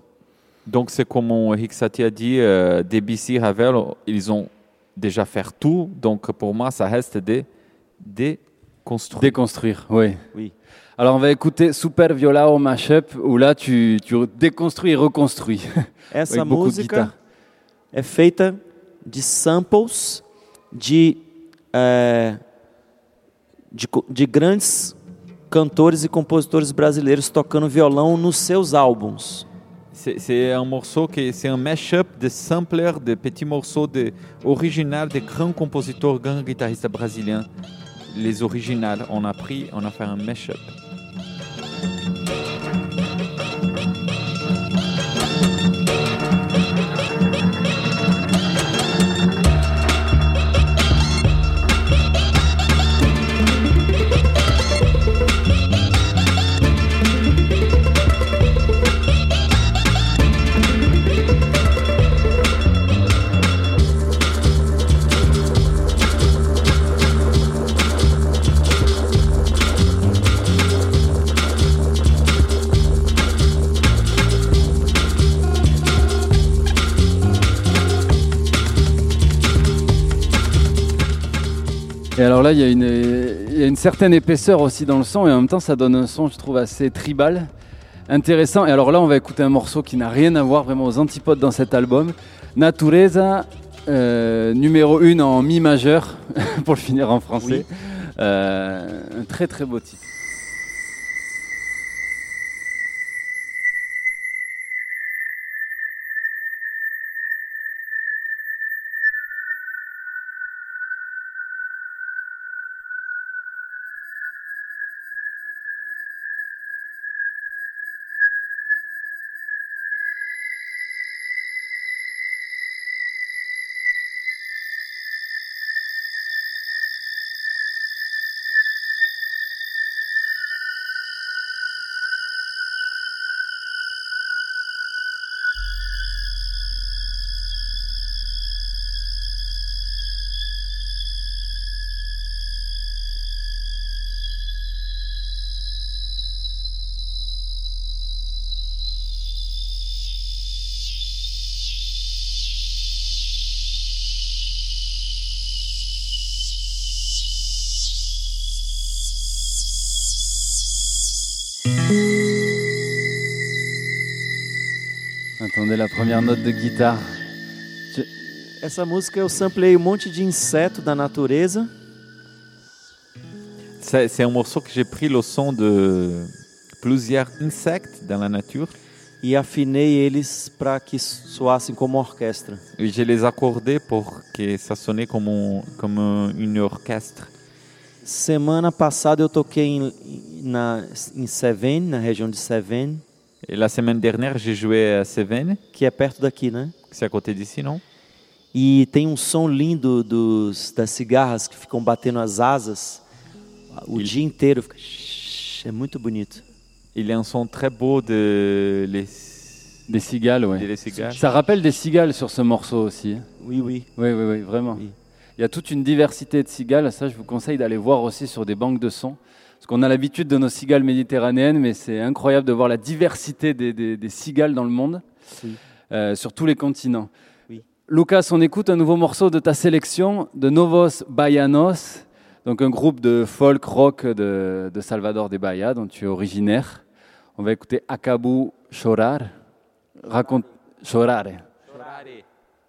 Donc c'est comme Eric Satie a dit, euh, Debussy, Ravel, ils ont déjà fait tout, donc pour moi ça reste de déconstruire. Déconstruire, oui. Oui. Alors on va écouter Super Viola au mashup, où là tu, tu déconstruis et reconstruis. Essa Avec beaucoup de música é feita de samples de, é, de, de grandes cantores e compositores brasileiros tocando violão nos seus álbuns. C'est un morceau qui c'est un mashup de samplers, de petits morceaux de original des grands compositeurs, grands guitaristes brésiliens. Les originales, on a pris, on a fait un mashup. Et alors là, il y, a une, il y a une certaine épaisseur aussi dans le son, et en même temps, ça donne un son, je trouve, assez tribal, intéressant. Et alors là, on va écouter un morceau qui n'a rien à voir vraiment aux antipodes dans cet album. Natureza, euh, numéro 1 en mi majeur, pour le finir en français. Euh, un très très beau titre. Note de guitare. Essa música eu samplei um monte de inseto da natureza C'est un morceau que j'ai pris le son de plusieurs insectes dans la nature e afinei eles para que soassem como orquestra. et je les accordais pour que ça sonnait comme, un- comme un- une orchestre. Semana passada eu toquei em, na, em Cévennes, na região de Cévennes, Et la semaine dernière, j'ai joué à Cévennes, que é perto daqui, né? c'est à côté d'ici, non? E tem um som lindo dos, das cigarras que ficam batendo as asas o dia inteiro. Fica... É muito bonito. Il y a un son très beau de les, Des cigales, de ouais. cigares. Ça rappelle des cigales sur ce morceau aussi. Oui, oui. Oui, oui, oui, vraiment. Oui. Il y a toute une diversité de cigales. Ça, je vous conseille d'aller voir aussi sur des banques de sons. Parce qu'on a l'habitude de nos cigales méditerranéennes, mais c'est incroyable de voir la diversité des, des- des cigales dans le monde, Oui. euh, sur tous les continents. Oui. Lucas, on écoute un nouveau morceau de ta sélection, de Novos Baianos, donc un groupe de folk rock de, de Salvador de Bahia, dont tu es originaire. On va écouter Acabu Chorar. Raconte. Chorare.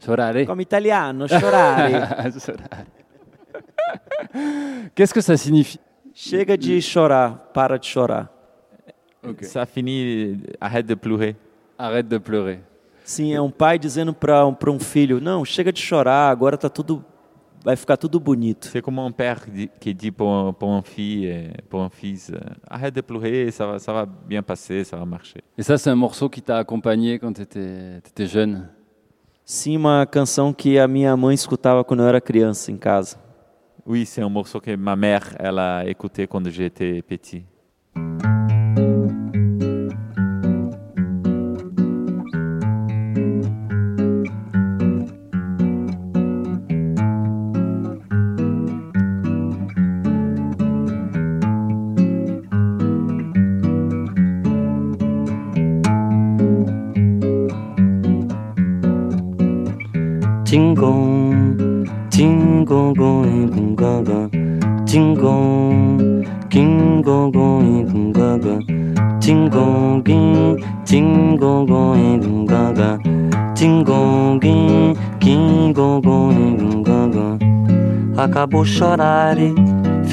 Chorare. Come italiano, chorare. Chorare. Qu'est-ce que ça signifie? Chega de chorar, para de chorar. Ok. Ça finit, arrête de pleurer. Arrête de pleurer. Sim, é um pai dizendo para um, um filho: Não, chega de chorar, agora tá tudo. Vai ficar tudo bonito. C'est comme un père qui dit pour un, pour un, fille, pour un fils, euh, arrête de pleurer, ça va, ça va bien passer, ça va marcher. Et ça, c'est un morceau qui t'a accompagné quand tu étais, jeune. Sim, uma canção que a minha mãe escutava quando eu era criança em casa. Oui, c'est un morceau que ma mère, elle a écouté quand j'étais petit.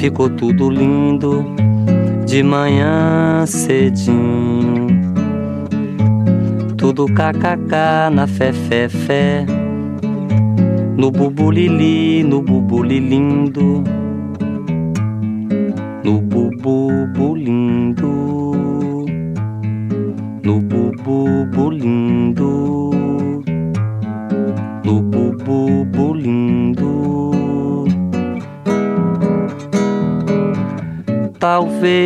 Ficou tudo lindo de manhã cedinho. Tudo kkk na fé, fé, fé. No bubulili, no bubulilindo No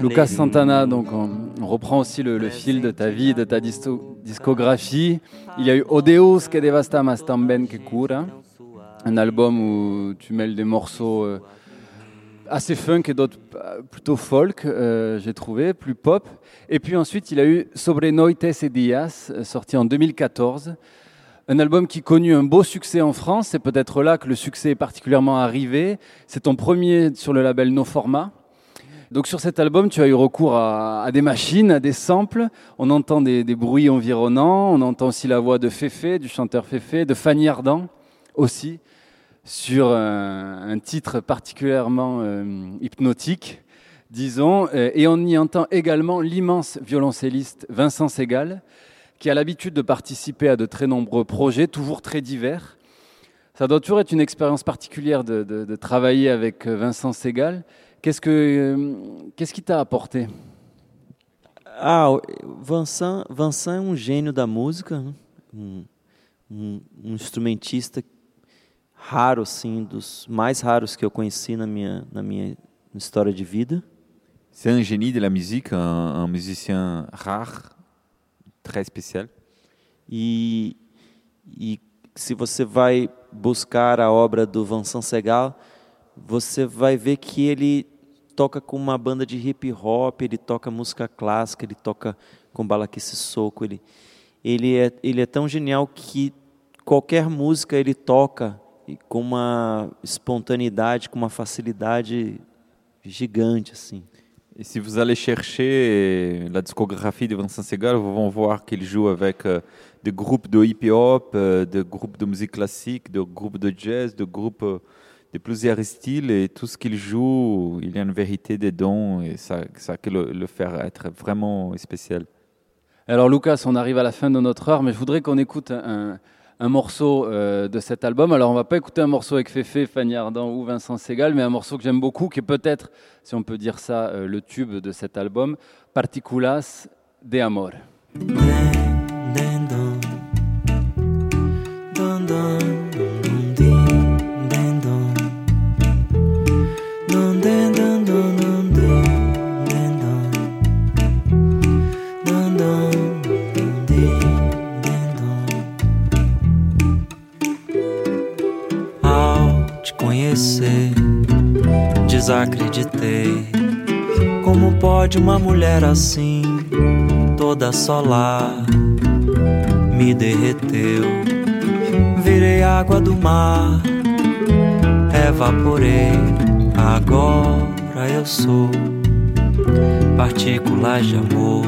Lucas Santana, donc on, reprend aussi le, fil de ta vie, de ta discographie. Il y a eu Odeus que devasta mas tamben que cura, un album où tu mêles des morceaux euh, assez funk et d'autres plutôt folk, euh, j'ai trouvé, plus pop. Et puis ensuite, il a eu Sobre Noites et Dias, euh, sorti en 2014. Un album qui connut un beau succès en France, c'est peut-être là que le succès est particulièrement arrivé. C'est ton premier sur le label No Format. Donc sur cet album, tu as eu recours à, des machines, à des samples. On entend des, bruits environnants, on entend aussi la voix de Féfé, du chanteur Féfé, de Fanny Ardant aussi, sur un, un titre particulièrement euh, hypnotique, disons. Euh, Et on y entend également l'immense violoncelliste Vincent Segal, qui a l'habitude de participer à de très nombreux projets, toujours très divers. Ça doit toujours être une expérience particulière de, de- de travailler avec euh, Vincent Segal. Qu'est-ce, que, euh, qu'est-ce qui t'a apporté? Ah, Vincent, Vincent é um gênio da música, um, um- um instrumentista raro, assim, dos mais raros que eu conheci na minha, na minha história de vida. C'est un génie de la musique, un, un musicien rare, très spécial. E, e se você vai buscar a obra do Vincent Segal, você vai ver que ele toca com uma banda de hip hop, ele toca música clássica, ele toca com balaquice soco, ele, ele, é, ele é tão genial que qualquer música ele toca com uma espontaneidade, com uma facilidade gigante assim. Et si vous allez chercher la discographie de Vincent Segal, vous allez voir qu'il joue avec euh, des groupes de hip-hop, euh, des groupes de musique classique, des groupes de jazz, des groupes euh, de plusieurs styles et tout ce qu'il joue, il y a une vérité dedans et ça, ça le, le faire être vraiment spécial. Alors Lucas, on arrive à la fin de notre heure, mais je voudrais qu'on écoute un morceau euh, de cet album. Alors on va pas écouter un morceau avec Féfé, Fanny Ardant ou Vincent Segal, mais un morceau que j'aime beaucoup, qui est peut-être, si on peut dire ça, euh, le tube de cet album, Particulas de Amor. Desacreditei. Como pode uma mulher assim, toda solar, me derreteu? Virei água do mar, evaporei. Agora eu sou partículas de amor,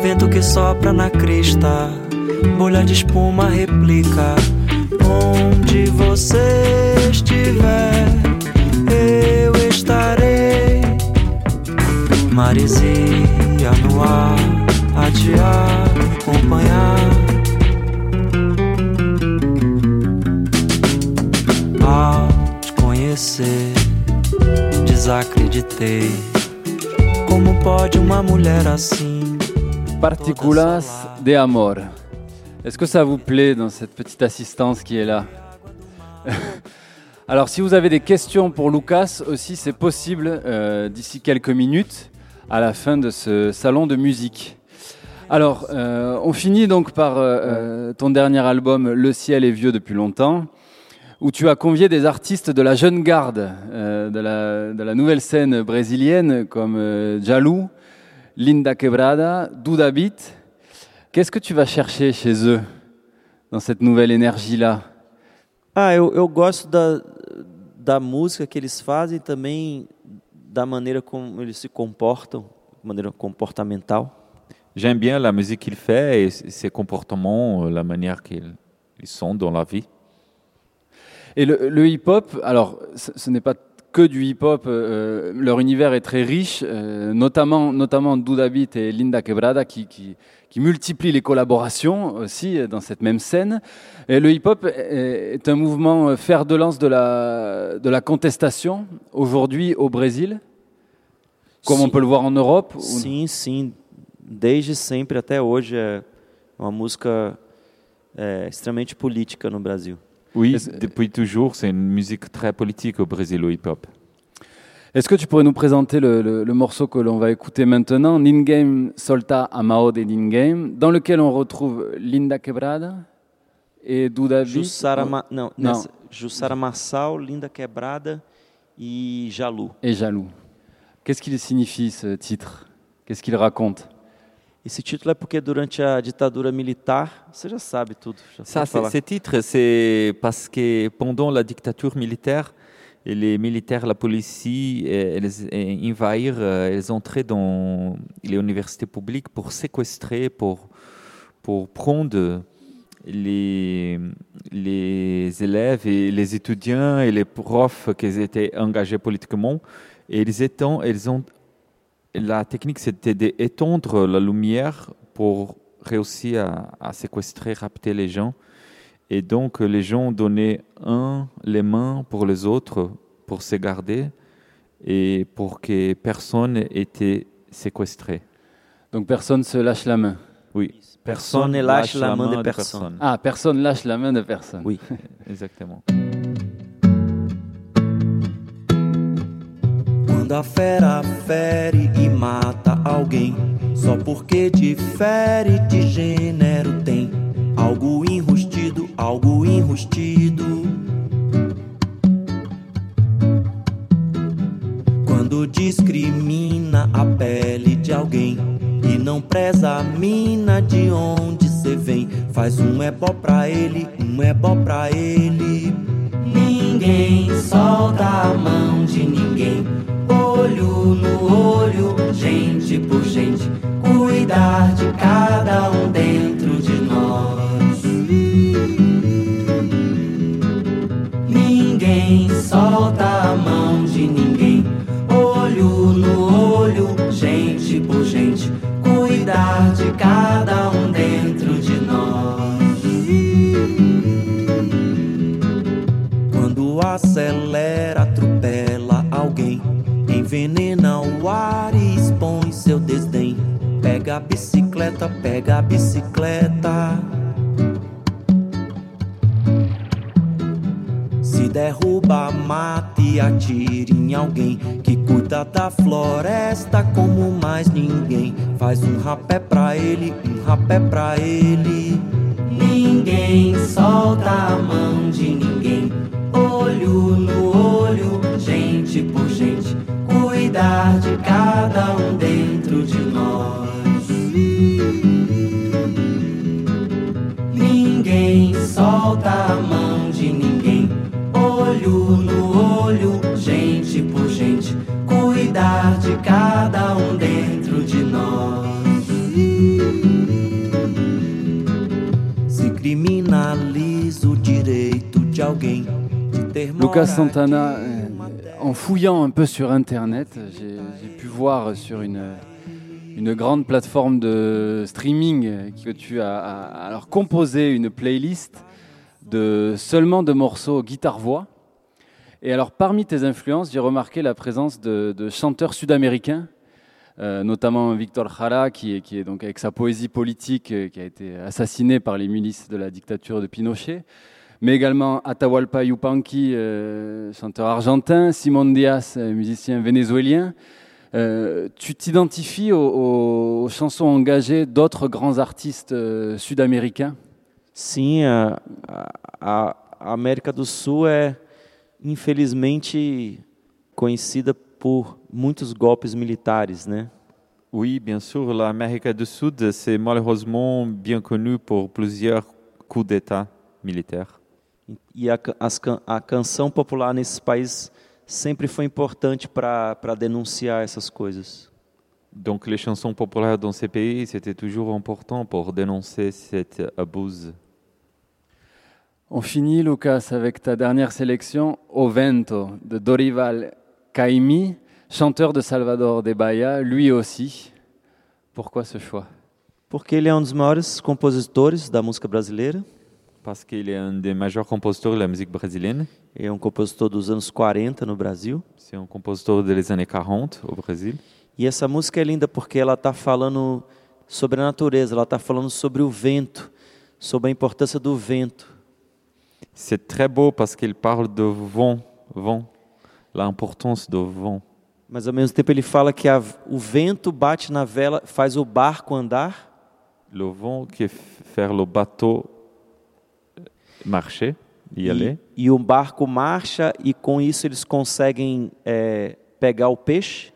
vento que sopra na crista, bolha de espuma replica. Onde você estiver, Maresia no ar, a te acompanhar. Ao te conhecer, desacreditei. Como pode uma mulher assim? Particulas de Amor. Est-ce que ça vous plaît dans cette petite assistance qui est là? Alors, si vous avez des questions pour Lucas aussi, c'est possible euh, d'ici quelques minutes à la fin de ce salon de musique. Alors, euh, on finit donc par euh, euh, ton dernier album, Le ciel est vieux depuis longtemps, où tu as convié des artistes de la jeune garde, de, la, nouvelle scène brésilienne, comme Jalou, Linda Quebrada, Duda Beat. Qu'est-ce que tu vas chercher chez eux, dans cette nouvelle énergie-là? Ah, eu, eu gosto da, da música que eles fazem também da maneira como eles se comportam, de maneira comportamental. J'aime bien la musique qu'il fait et ses comportements, euh, la manière qu'ils ils sont dans la vie. Et le, le hip-hop, alors ce, ce n'est pas que du hip-hop, euh, leur univers est très riche, euh, notamment, notamment Duda Beat et Linda Quebrada qui, qui, qui multiplient les collaborations aussi euh, dans cette même scène. Et le hip-hop est, est un mouvement euh, fer de lance de la, de la contestation aujourd'hui au Brésil, comme Sim. on peut le voir en Europe. Sim, sim. Desde sempre até hoje é uma música é, extremamente política no Brasil. Oui, Est-ce- depuis toujours, c'est une musique très politique au Brésil, au hip-hop. Est-ce que tu pourrais nous présenter le, le- le morceau que l'on va écouter maintenant, Ningame Solta Amao de Ningame, dans lequel on retrouve Linda Quebrada et Duda Jussara, Ma, Não. nessa- Jussara Marçal, Linda Quebrada e Jalu. et Jaloux. Qu'est-ce qu'il signifie ce titre? Qu'est-ce qu'il raconte? Esse título é porque durante a ditadura militar, você já sabe tudo. Já Ça, pode c'est- parce que pendant la dictature militaire, les militaires, la police, euh, elles envahirent, euh, elles entraient dans les universités publiques pour séquestrer, pour, pour prendre les, les élèves et les étudiants et les profs qui étaient engagés politiquement. Et ils étant, ont, la technique, c'était d'étendre la lumière pour réussir à, à séquestrer, rapter les gens. Et donc, les gens donnaient un les mains pour les autres pour se garder et pour que personne était séquestré. Donc personne se lâche la main. Oui, Personne ne lâche la main de personne. Ah, personne lâche la main de personne. Oui. Exactement. Quando a fera fere e mata alguém, só porque difere de gênero tem algo enrustido, algo enrustido. Quando discrimina a pele de alguém e não preza a mina de onde cê vem, faz um ebó pra ele, um ebó pra ele. Ninguém solta a mão de ninguém. Olho no olho, gente por gente. Cuidar de cada um dentro de nós. Ninguém solta a mão de ninguém. Olho no olho, gente por gente, cuidar de cada um dentro acelera, atropela alguém, envenena o ar e expõe seu desdém. Pega a bicicleta, pega a bicicleta. Se derruba, mate e atire em alguém que cuida da floresta como mais ninguém. Faz um rapé pra ele, um rapé pra ele. Ninguém solta a mão de ninguém. Olho no olho, gente por gente, cuidar de cada um dentro de nós. Ninguém solta a mão de ninguém. Olho no olho, gente por gente, cuidar de cada um dentro de nós. Se criminaliza o direito de alguém Lucas Santana, euh, en fouillant un peu sur Internet, j'ai pu voir sur une, une grande plateforme de streaming que tu as, alors composé une playlist de seulement de morceaux guitare-voix. Et alors parmi tes influences, j'ai remarqué la présence de, de chanteurs sud-américains, euh, notamment Victor Jara, qui est, qui est donc avec sa poésie politique, euh, qui a été assassiné par les milices de la dictature de Pinochet mais également Atahualpa Yupanqui, euh, chanteur argentin, Simon Diaz, euh, musicien vénézuélien. Euh, tu t'identifies aux, aux chansons engagées d'autres grands artistes euh, sud-américains? Sim, a, a, a América do Sul é infelizmente conhecida por muitos golpes militares, né? Oui, bien sûr, l'Amérique du Sud, c'est malheureusement bien connu pour plusieurs coups d'État militaires. E a, as a canção popular nesses países sempre foi importante para denunciar essas coisas. Donc les chansons populaires dans ces pays, c'était toujours important pour dénoncer cette abuse. On finit, Lucas, avec ta dernière sélection, O Vento, de Dorival Caymmi, chanteur de Salvador de Bahia, lui aussi. Pourquoi ce choix Porque ele é um dos maiores compositores da música brasileira. Parce qu'il est un des majeurs compositeurs de la musique brésilienne. É um compositor dos anos 40 no Brasil. C'est un compositeur des années 40 au Brésil. E essa música é linda porque ela está falando sobre a natureza, ela está falando sobre o vento, sobre a importância do vento. C'est très beau parce qu'il parle de vent, vent, l'importance du vent. Mas ao mesmo tempo ele fala que a- o vento bate na vela, faz o barco andar, Le vent qui fait le bateau marcher, y aller. e, e o barco marcha e com isso eles conseguem é, pegar o peixe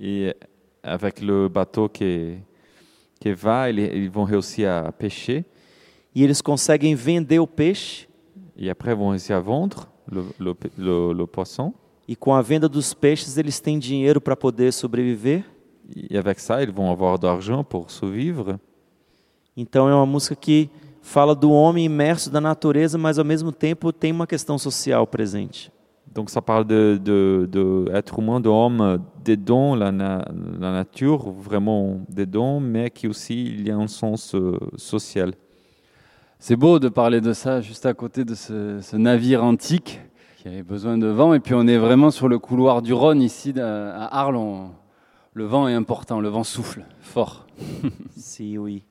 Et avec le bateau qui, qui va, ils, ils vont réussir à pêcher. e eles conseguem vender o peixe Et après, vont réussir à vendre le, le, le- le poisson. e com a venda dos peixes eles têm dinheiro para poder sobreviver. Et avec ça, ils vont avoir de l'argent pour survivre. Então é uma música que fala do homem imerso da natureza, mas ao mesmo tempo tem uma questão social presente. Donc ça parle de, de, de être humain, de homme dedans la, na- la nature, vraiment dedans, mais qui aussi il y a un sens euh, social. C'est beau de parler de ça juste à côté de ce, ce navire antique qui avait besoin de vent. Et puis on est vraiment sur le couloir du Rhône ici à Arles. On- le vent est important, le vent souffle fort. Sim, oui.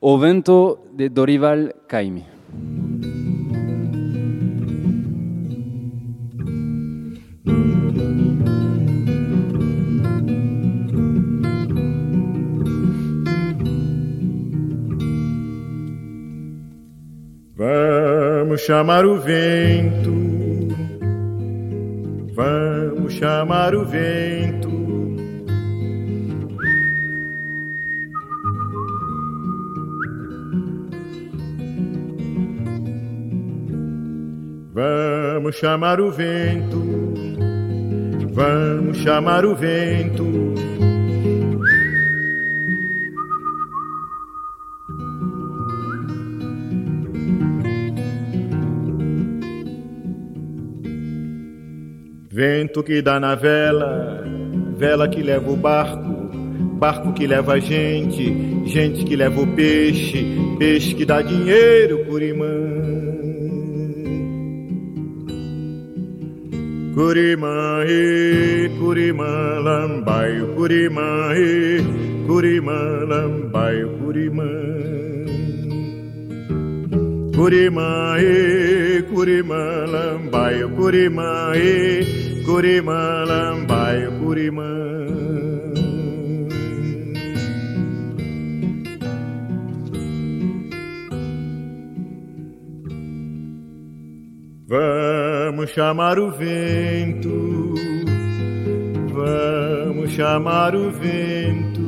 O Vento de Dorival Caymmi. Vamos chamar o vento, vamos chamar o vento. Vamos chamar o vento, vamos chamar o vento. Vento que dá na vela, vela que leva o barco, barco que leva a gente, gente que leva o peixe, peixe que dá dinheiro, Curimã. Curimã, Kurimahe, kurimalambai, kurimahe, kurimalambai, kurima. Kurimahe, kurimalambai, kurimahe, kurimalambai, kurima. Kurima. Vamos chamar o vento, vamos chamar o vento.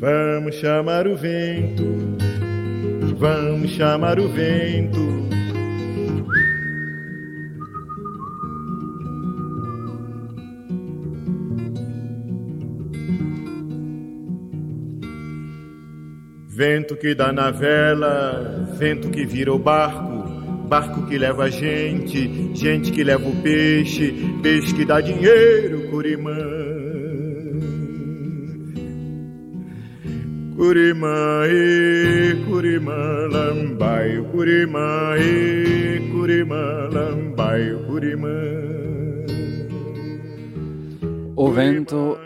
Vamos chamar o vento, vamos chamar o vento. Vento que dá na vela, vento que vira o barco, barco que leva gente, gente que leva o peixe, peixe que dá dinheiro, Curimã. Curimã, e Curimã, lambaio, Curimã, e Curimã, lambaio, Curimã. Au vento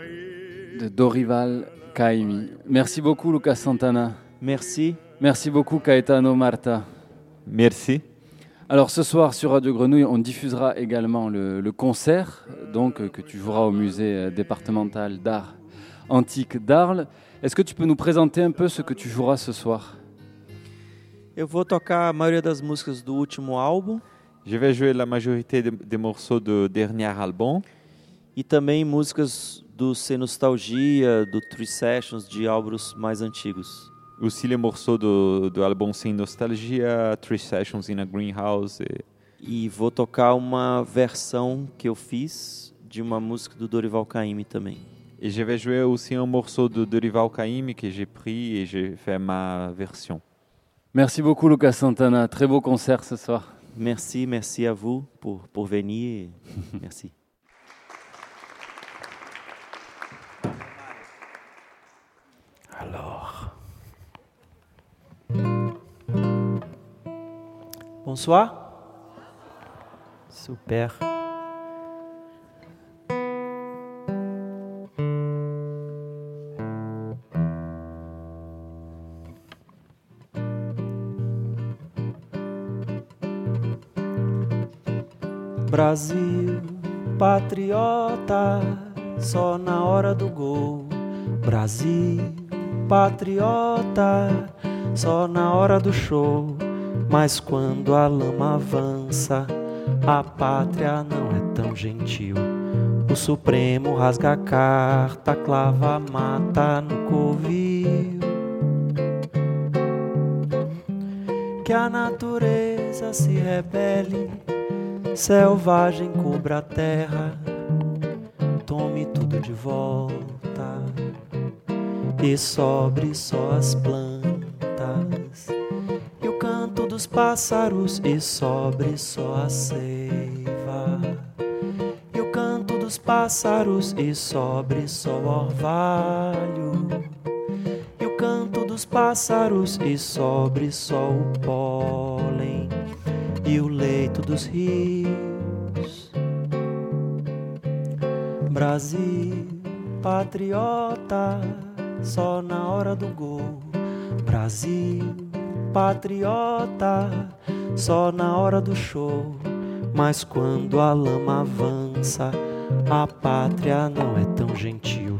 de Dorival Caimi. Merci beaucoup, Lucas Santana. Merci. Merci beaucoup, Caetano Marta. Merci. Alors ce soir sur Radio Grenouille, on diffusera également le, le concert donc, que tu joueras au musée euh, départemental d'art antique d'Arles. Est-ce que tu peux nous présenter un peu ce que tu joueras ce soir? Eu vou tocar a maioria das músicas do último álbum Je vais jouer la majorité de- des morceaux du dernier album e também músicas do Sem Nostalgia, do Three Sessions, de álbuns mais antigos. Aussi les morceaux de, de l'album Sin Nostalgia, Three Sessions in a Greenhouse. E vou tocar uma versão que eu fiz de uma música do Dorival Caymmi também. Et je vais jouer aussi un morceau de Dorival Caymmi que j'ai pris et j'ai fait ma version. Merci beaucoup, Lucas Santana. Très beau concert ce soir. Merci, merci à vous pour, pour venir. Merci. Alors. Bonsoir. Super. Brasil, patriota, só na hora do gol. Brasil, patriota, só na hora do show. Mas quando a lama avança, a pátria não é tão gentil. O Supremo rasga a carta, clava a mata no covil. Que a natureza se rebele selvagem cubra a terra, tome tudo de volta e sobre só as plantas pássaros e sobre só a seiva e o canto dos pássaros e sobre só o orvalho e o canto dos pássaros e sobre só o pólen e o leito dos rios. Brasil, patriota, só na hora do gol. Brasil, patriota, só na hora do show. Mas quando a lama avança, a pátria não é tão gentil.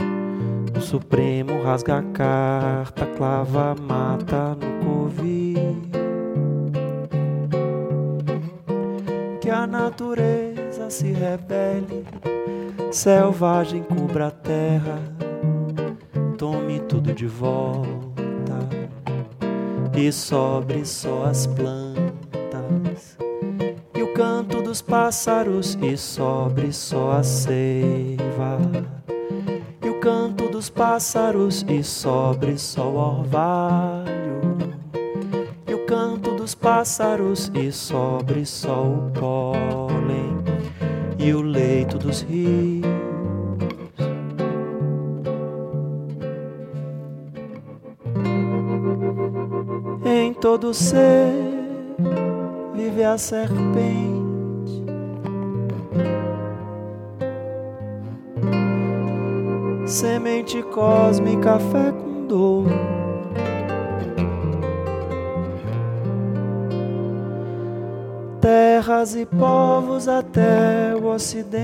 O Supremo rasga a carta, clava a mata no covil. que a natureza se rebele, selvagem cubra a terra, tome tudo de volta e sobre só as plantas e o canto dos pássaros e sobre só a seiva e o canto dos pássaros e sobre só o orvalho. E o canto dos pássaros e sobre só o pólen. E o leito dos rios. Todo ser vive a serpente. Semente cósmica fecundou. Terras e povos até o ocidente.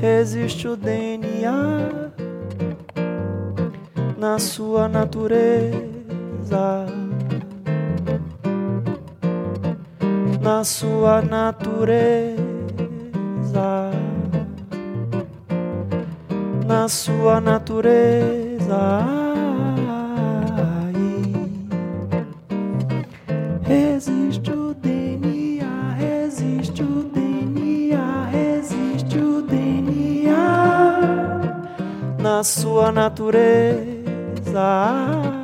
Resiste o DNA na sua natureza, na sua natureza, na sua natureza. Resiste o DNA, resiste o DNA, resiste o DNA na sua natureza. side.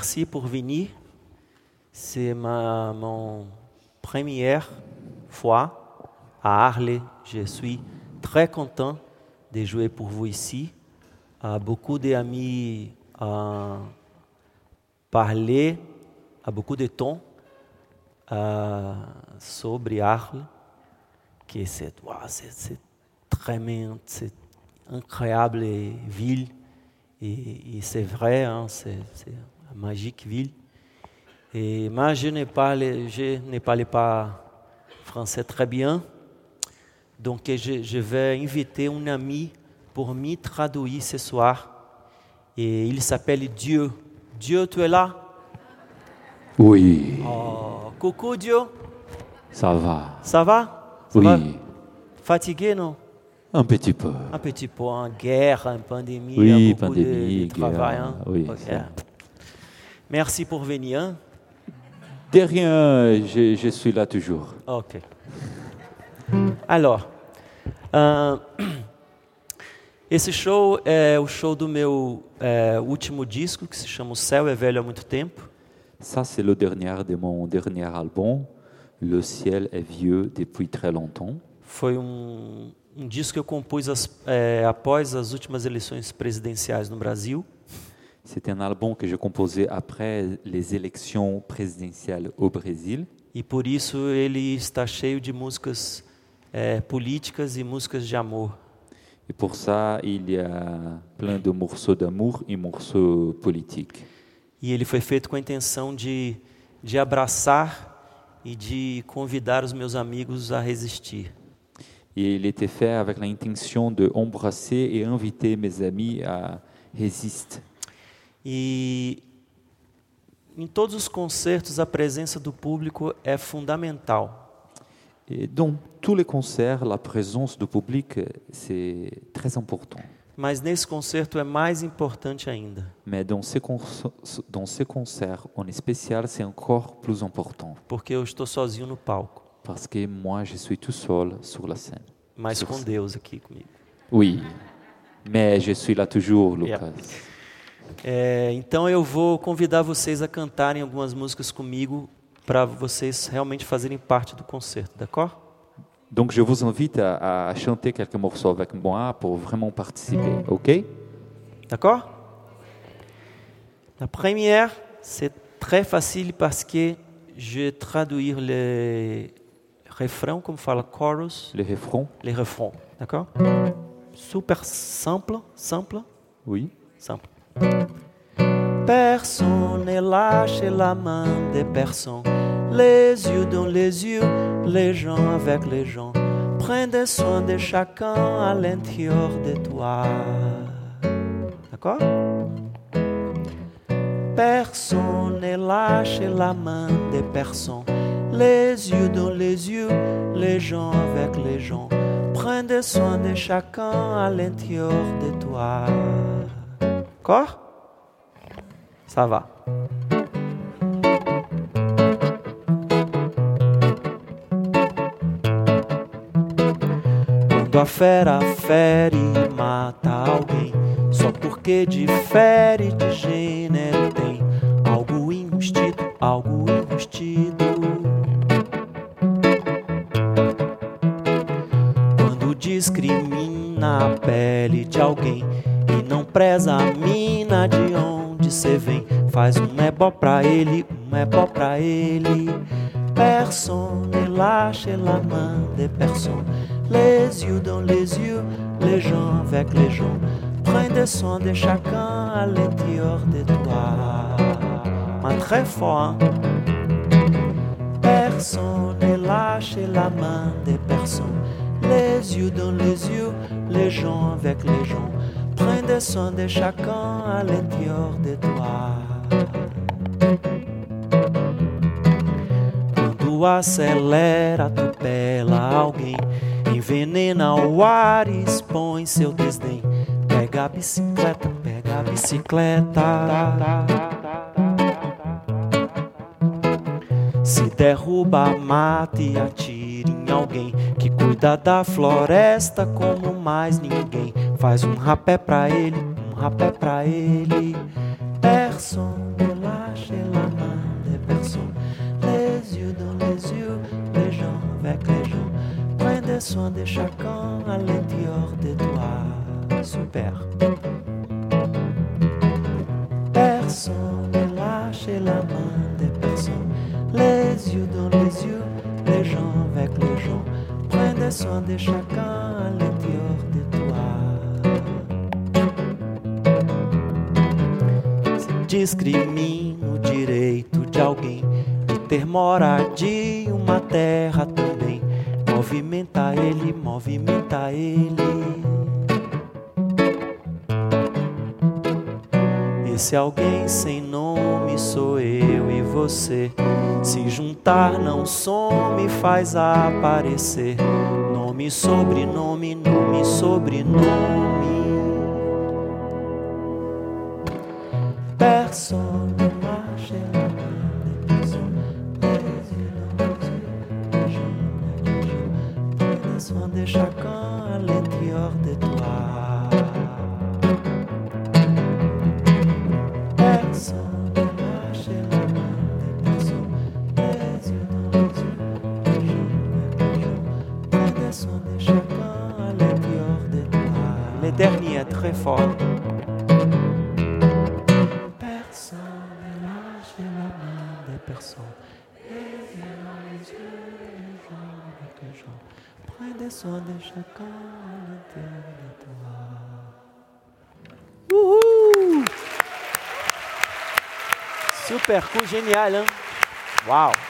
Merci pour venir. C'est ma mon première fois à Arles. Je suis très content de jouer pour vous ici. Beaucoup d'amis euh, parlé à beaucoup de temps euh, sobre Arles, c'est c'est tremendo, c'est incroyable ville. Et, c'est vrai, hein, c'est magique ville. Et moi, je ne parle, je parle pas français très bien. Donc, je, je vais inviter un ami pour me traduire ce soir. Et il s'appelle Dieu. Dieu, tu es là? Oui, Oh, Coucou Dieu, ça va. ça va? Ça va? Oui, Fatigué, non? Un petit peu. Un petit peu en guerre, en pandémie, Oui, beaucoup pandémie, de, de travail. hein? oui. Merci pour venir. De rien, je, je suis là toujours. Ok. Alors, ah, esse show é o show do meu é, último disco, que se chama O Céu é Velho há Muito Tempo. Ça, c'est le dernier de mon dernier album. Le ciel est vieux depuis très longtemps. Foi um, um disco que eu compus as- é, após as últimas eleições presidenciais no Brasil. C'est un album que j'ai composé après les élections présidentielles au Brésil. E por isso ele está cheio de músicas é, políticas e músicas de amor. Et pour ça, il y a plein de morceaux d'amour et morceaux politiques. E ele foi feito com a intenção de, de abraçar e de convidar os meus amigos a resistir. Et il était fait avec l'intention de embrasser et inviter mes amis à résister. E em todos os concertos a presença do público é fundamental. Et dans tous les concerts, la présence du public, c'est très important. Mas nesse concerto é mais importante ainda, Mais dans ces, cons- dans ces concerts, en spécial, c'est encore plus important. porque eu estou sozinho no palco, Parce que moi, je suis tout seul sur la scène. mas Sur com scène. Deus aqui comigo. Oui, mais je suis là toujours. Lucas. É, então eu vou convidar vocês a cantarem algumas músicas comigo para vocês realmente fazerem parte do concerto, d'accord? Donc, je vous invite à, à chanter quelques morceaux avec moi pour vraiment participer, ok D'accord La première, c'est très facile parce que je vais traduire les, refrão, como fala chorus, Les refrains les refrains, d'accord Super simple, simple, Oui. simple. Personne ne lâche la main des personnes. Les yeux dans les yeux, les gens avec les gens. Prends soin de chacun à l'intérieur de toi. D'accord? Personne ne lâche la main des personnes. Les yeux dans les yeux, les gens avec les gens. Prends soin de chacun à l'intérieur de toi. D'accord Ça va. Quando a fera fere e mata alguém, só porque difere de gênero tem algo enrustido, algo enrustido. Discrimina a pele de alguém e não preza a mina de onde cê vem, faz um ebó pra ele, um ebó pra ele. Personne lâche la main des personnes. Les yeux dans les yeux, les gens avec les gens. Prends soin de chacun à l'intérieur de toi. Mais très fort? Personne ne lâche la main des personnes. Les yeux dans les yeux, les gens avec les gens. Prends soin de chacun à l'intérieur de toi. Quando acelera, atropela alguém, envenena o ar e expõe seu desdém. Pega a bicicleta, pega a bicicleta. Se derruba, mata e atira alguém que cuida da floresta como mais ninguém. Faz um rapé pra ele, um rapé pra ele. Personne lâche la main des personnes. Les yeux dans les yeux, les gens avec les gens. Prends soin de chacun à l'intérieur de toi. Super. Personne ne lâche la main des personnes. Les yeux dans les yeux, les gens avec les gens. Prends soin de chacun à l'intérieur de toi. Se discrimina o direito de alguém de ter moradia uma terra também. Movimenta ele, movimenta ele. Esse alguém sem nome sou eu e você. Se juntar não some, faz aparecer. Nome, sobrenome, nome, sobrenome. Personne derniers, très fort. Personne ne lâche la main des personnes. Soin de chacun l'intérieur de toi. Uhul! Super cool, génial, hein? Uau!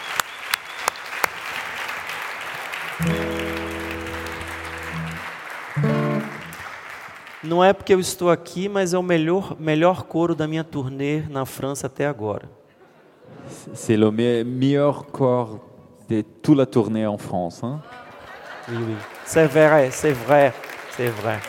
Não é porque eu estou aqui, mas é o melhor, melhor coro da minha turnê na França até agora. C'est le me- meilleur corps de toute la tournée en France. hein. Oui, oui. C'est vrai, c'est vrai, c'est vrai.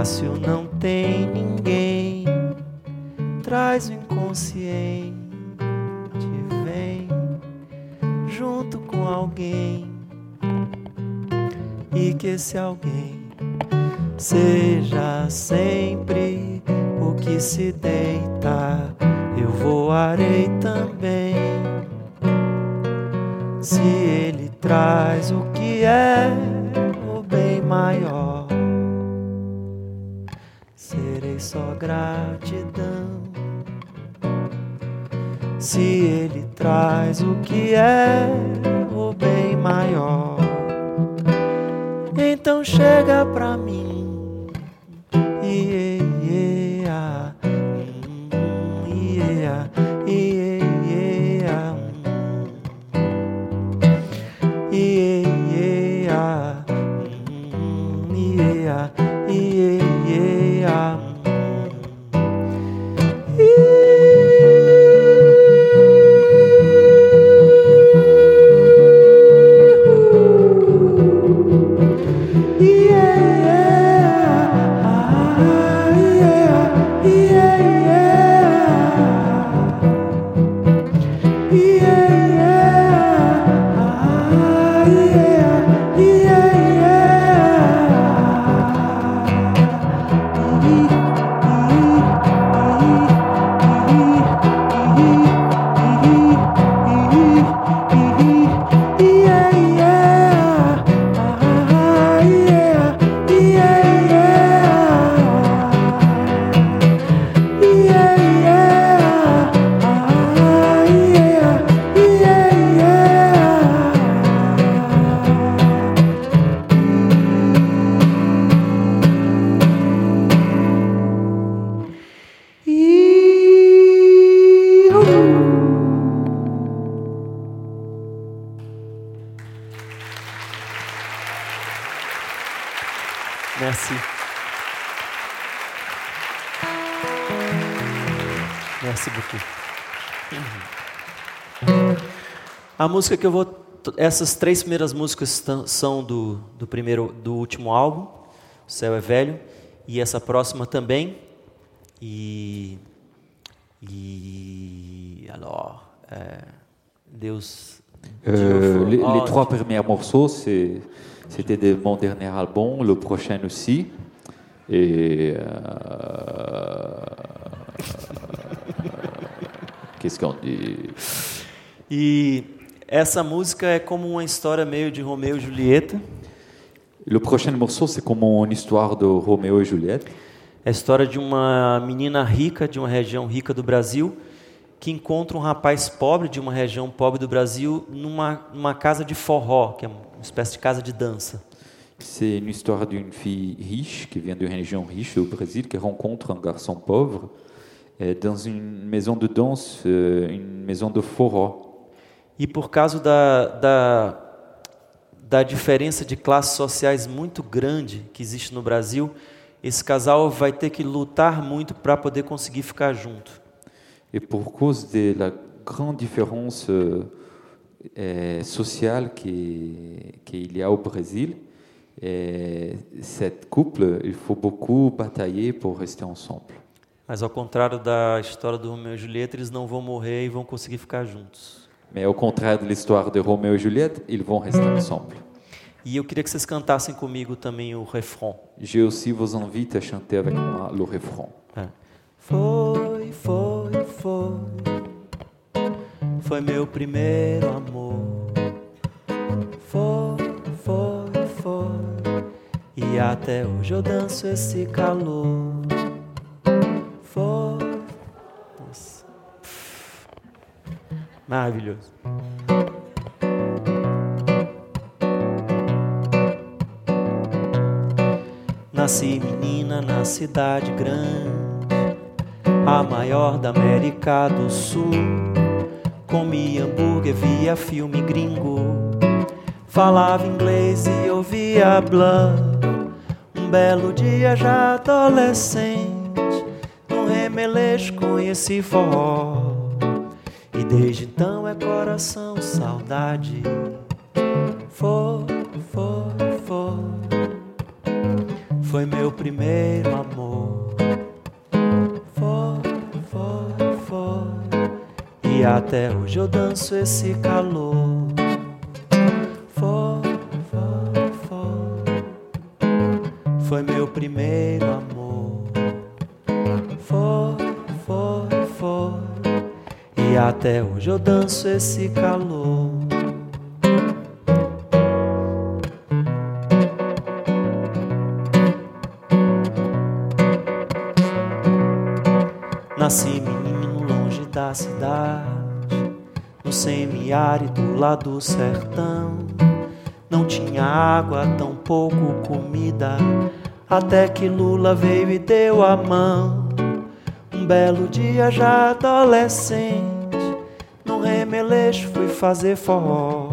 Fácil não tem ninguém. Traz o inconsciente, vem junto com alguém e que esse alguém seja sempre o que se deita, Se ele traz o que é o bem maior, então chega pra mim. Música que eu vou. Essas três primeiras músicas são do, do primeiro, do último álbum, O Céu é Velho, e essa próxima também. E. E. Alors. é, Deus. Euh, les, les Oh, trois premiers morceaux, c'était de mon dernier album, le prochain aussi. Et. euh, Qu'est-ce qu'on dit E essa música é como uma história meio de Romeu e Julieta. Le prochain morceau, c'est comme une histoire de Roméo et Juliette. É a história de uma menina rica de uma região rica do Brasil que encontra um rapaz pobre de uma região pobre do Brasil numa, numa casa de forró, que é uma espécie de casa de dança. C'est une histoire d'une fille riche qui vient d'une région riche au Brésil qui rencontre un garçon pauvre euh, dans une maison de danse, euh, une maison de forró. E por causa da, da, da diferença de classes sociais muito grande que existe no Brasil, esse casal vai ter que lutar muito para poder conseguir ficar junto. Et pour cause de la grande euh, sociale qui- qu'il y a au Brésil, euh, cette couple, il faut beaucoup batailler pour rester ensemble. Mas ao contrário da história do Romeu e Julieta, eles não vão morrer e vão conseguir ficar juntos. Mas ao contrário da história de Roméo e Juliette, eles vão restar mm. ensemble. E eu queria que vocês cantassem comigo também o refrão. Je aussi vous invite à chanter avec mm. moi le refrão. É. Foi, foi, foi. Foi meu primeiro amor. Foi, foi, foi. E até hoje eu danço esse calor. Foi Maravilhoso. Nasci menina na cidade grande, a maior da América do Sul. Comi hambúrguer, via filme gringo, falava inglês e ouvia blues. Um belo dia já adolescente, no remeleixo conheci forró. E desde então é coração, saudade. Foi, foi, foi. Foi meu primeiro amor. Foi, foi, foi. E até hoje eu danço esse calor. Foi, foi, foi. Foi meu primeiro amor. E até hoje eu danço esse calor. Nasci menino longe da cidade, no semiárido lá do sertão. Não tinha água, tão pouco comida, até que Lula veio e deu a mão. Um belo dia já adolescente, remeleixo fui fazer forró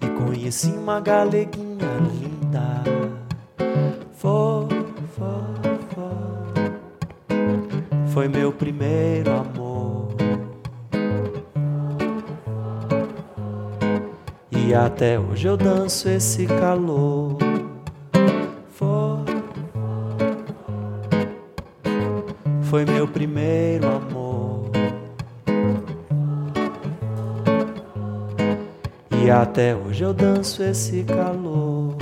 e conheci uma galeguinha linda. Foi, foi, foi. Foi meu primeiro amor. E até hoje eu danço esse calor. Foi, foi meu primeiro amor. Até hoje eu danço esse calor.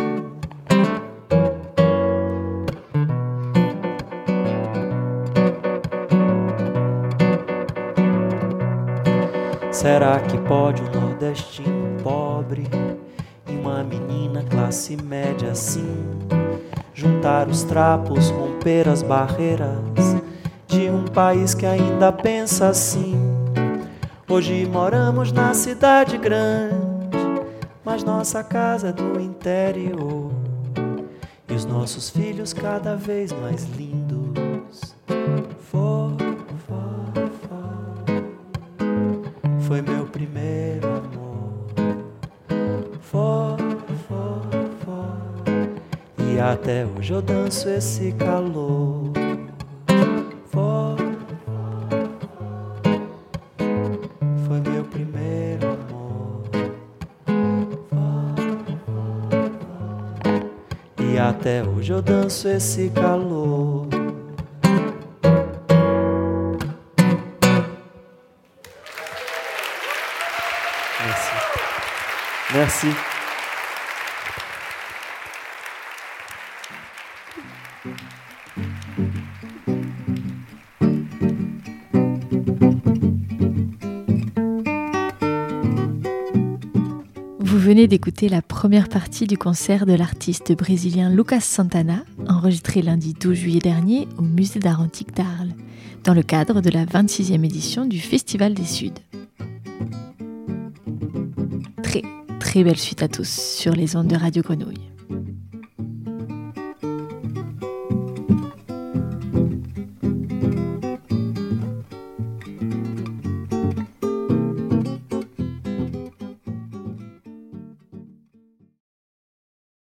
Será que pode um nordestino pobre e uma menina classe média assim juntar os trapos, romper as barreiras de um país que ainda pensa assim? Hoje moramos na cidade grande, mas nossa casa do interior e os nossos filhos cada vez mais lindos. Foi meu primeiro amor. For. E até hoje eu danço esse calor. Danço esse venez d'écouter la première partie du concert de l'artiste brésilien Lucas Santana, enregistré lundi 12 juillet dernier au Musée d'art antique d'Arles, dans le cadre de la 26e édition du Festival des Suds. Très, très belle suite à tous sur les ondes de Radio Grenouille.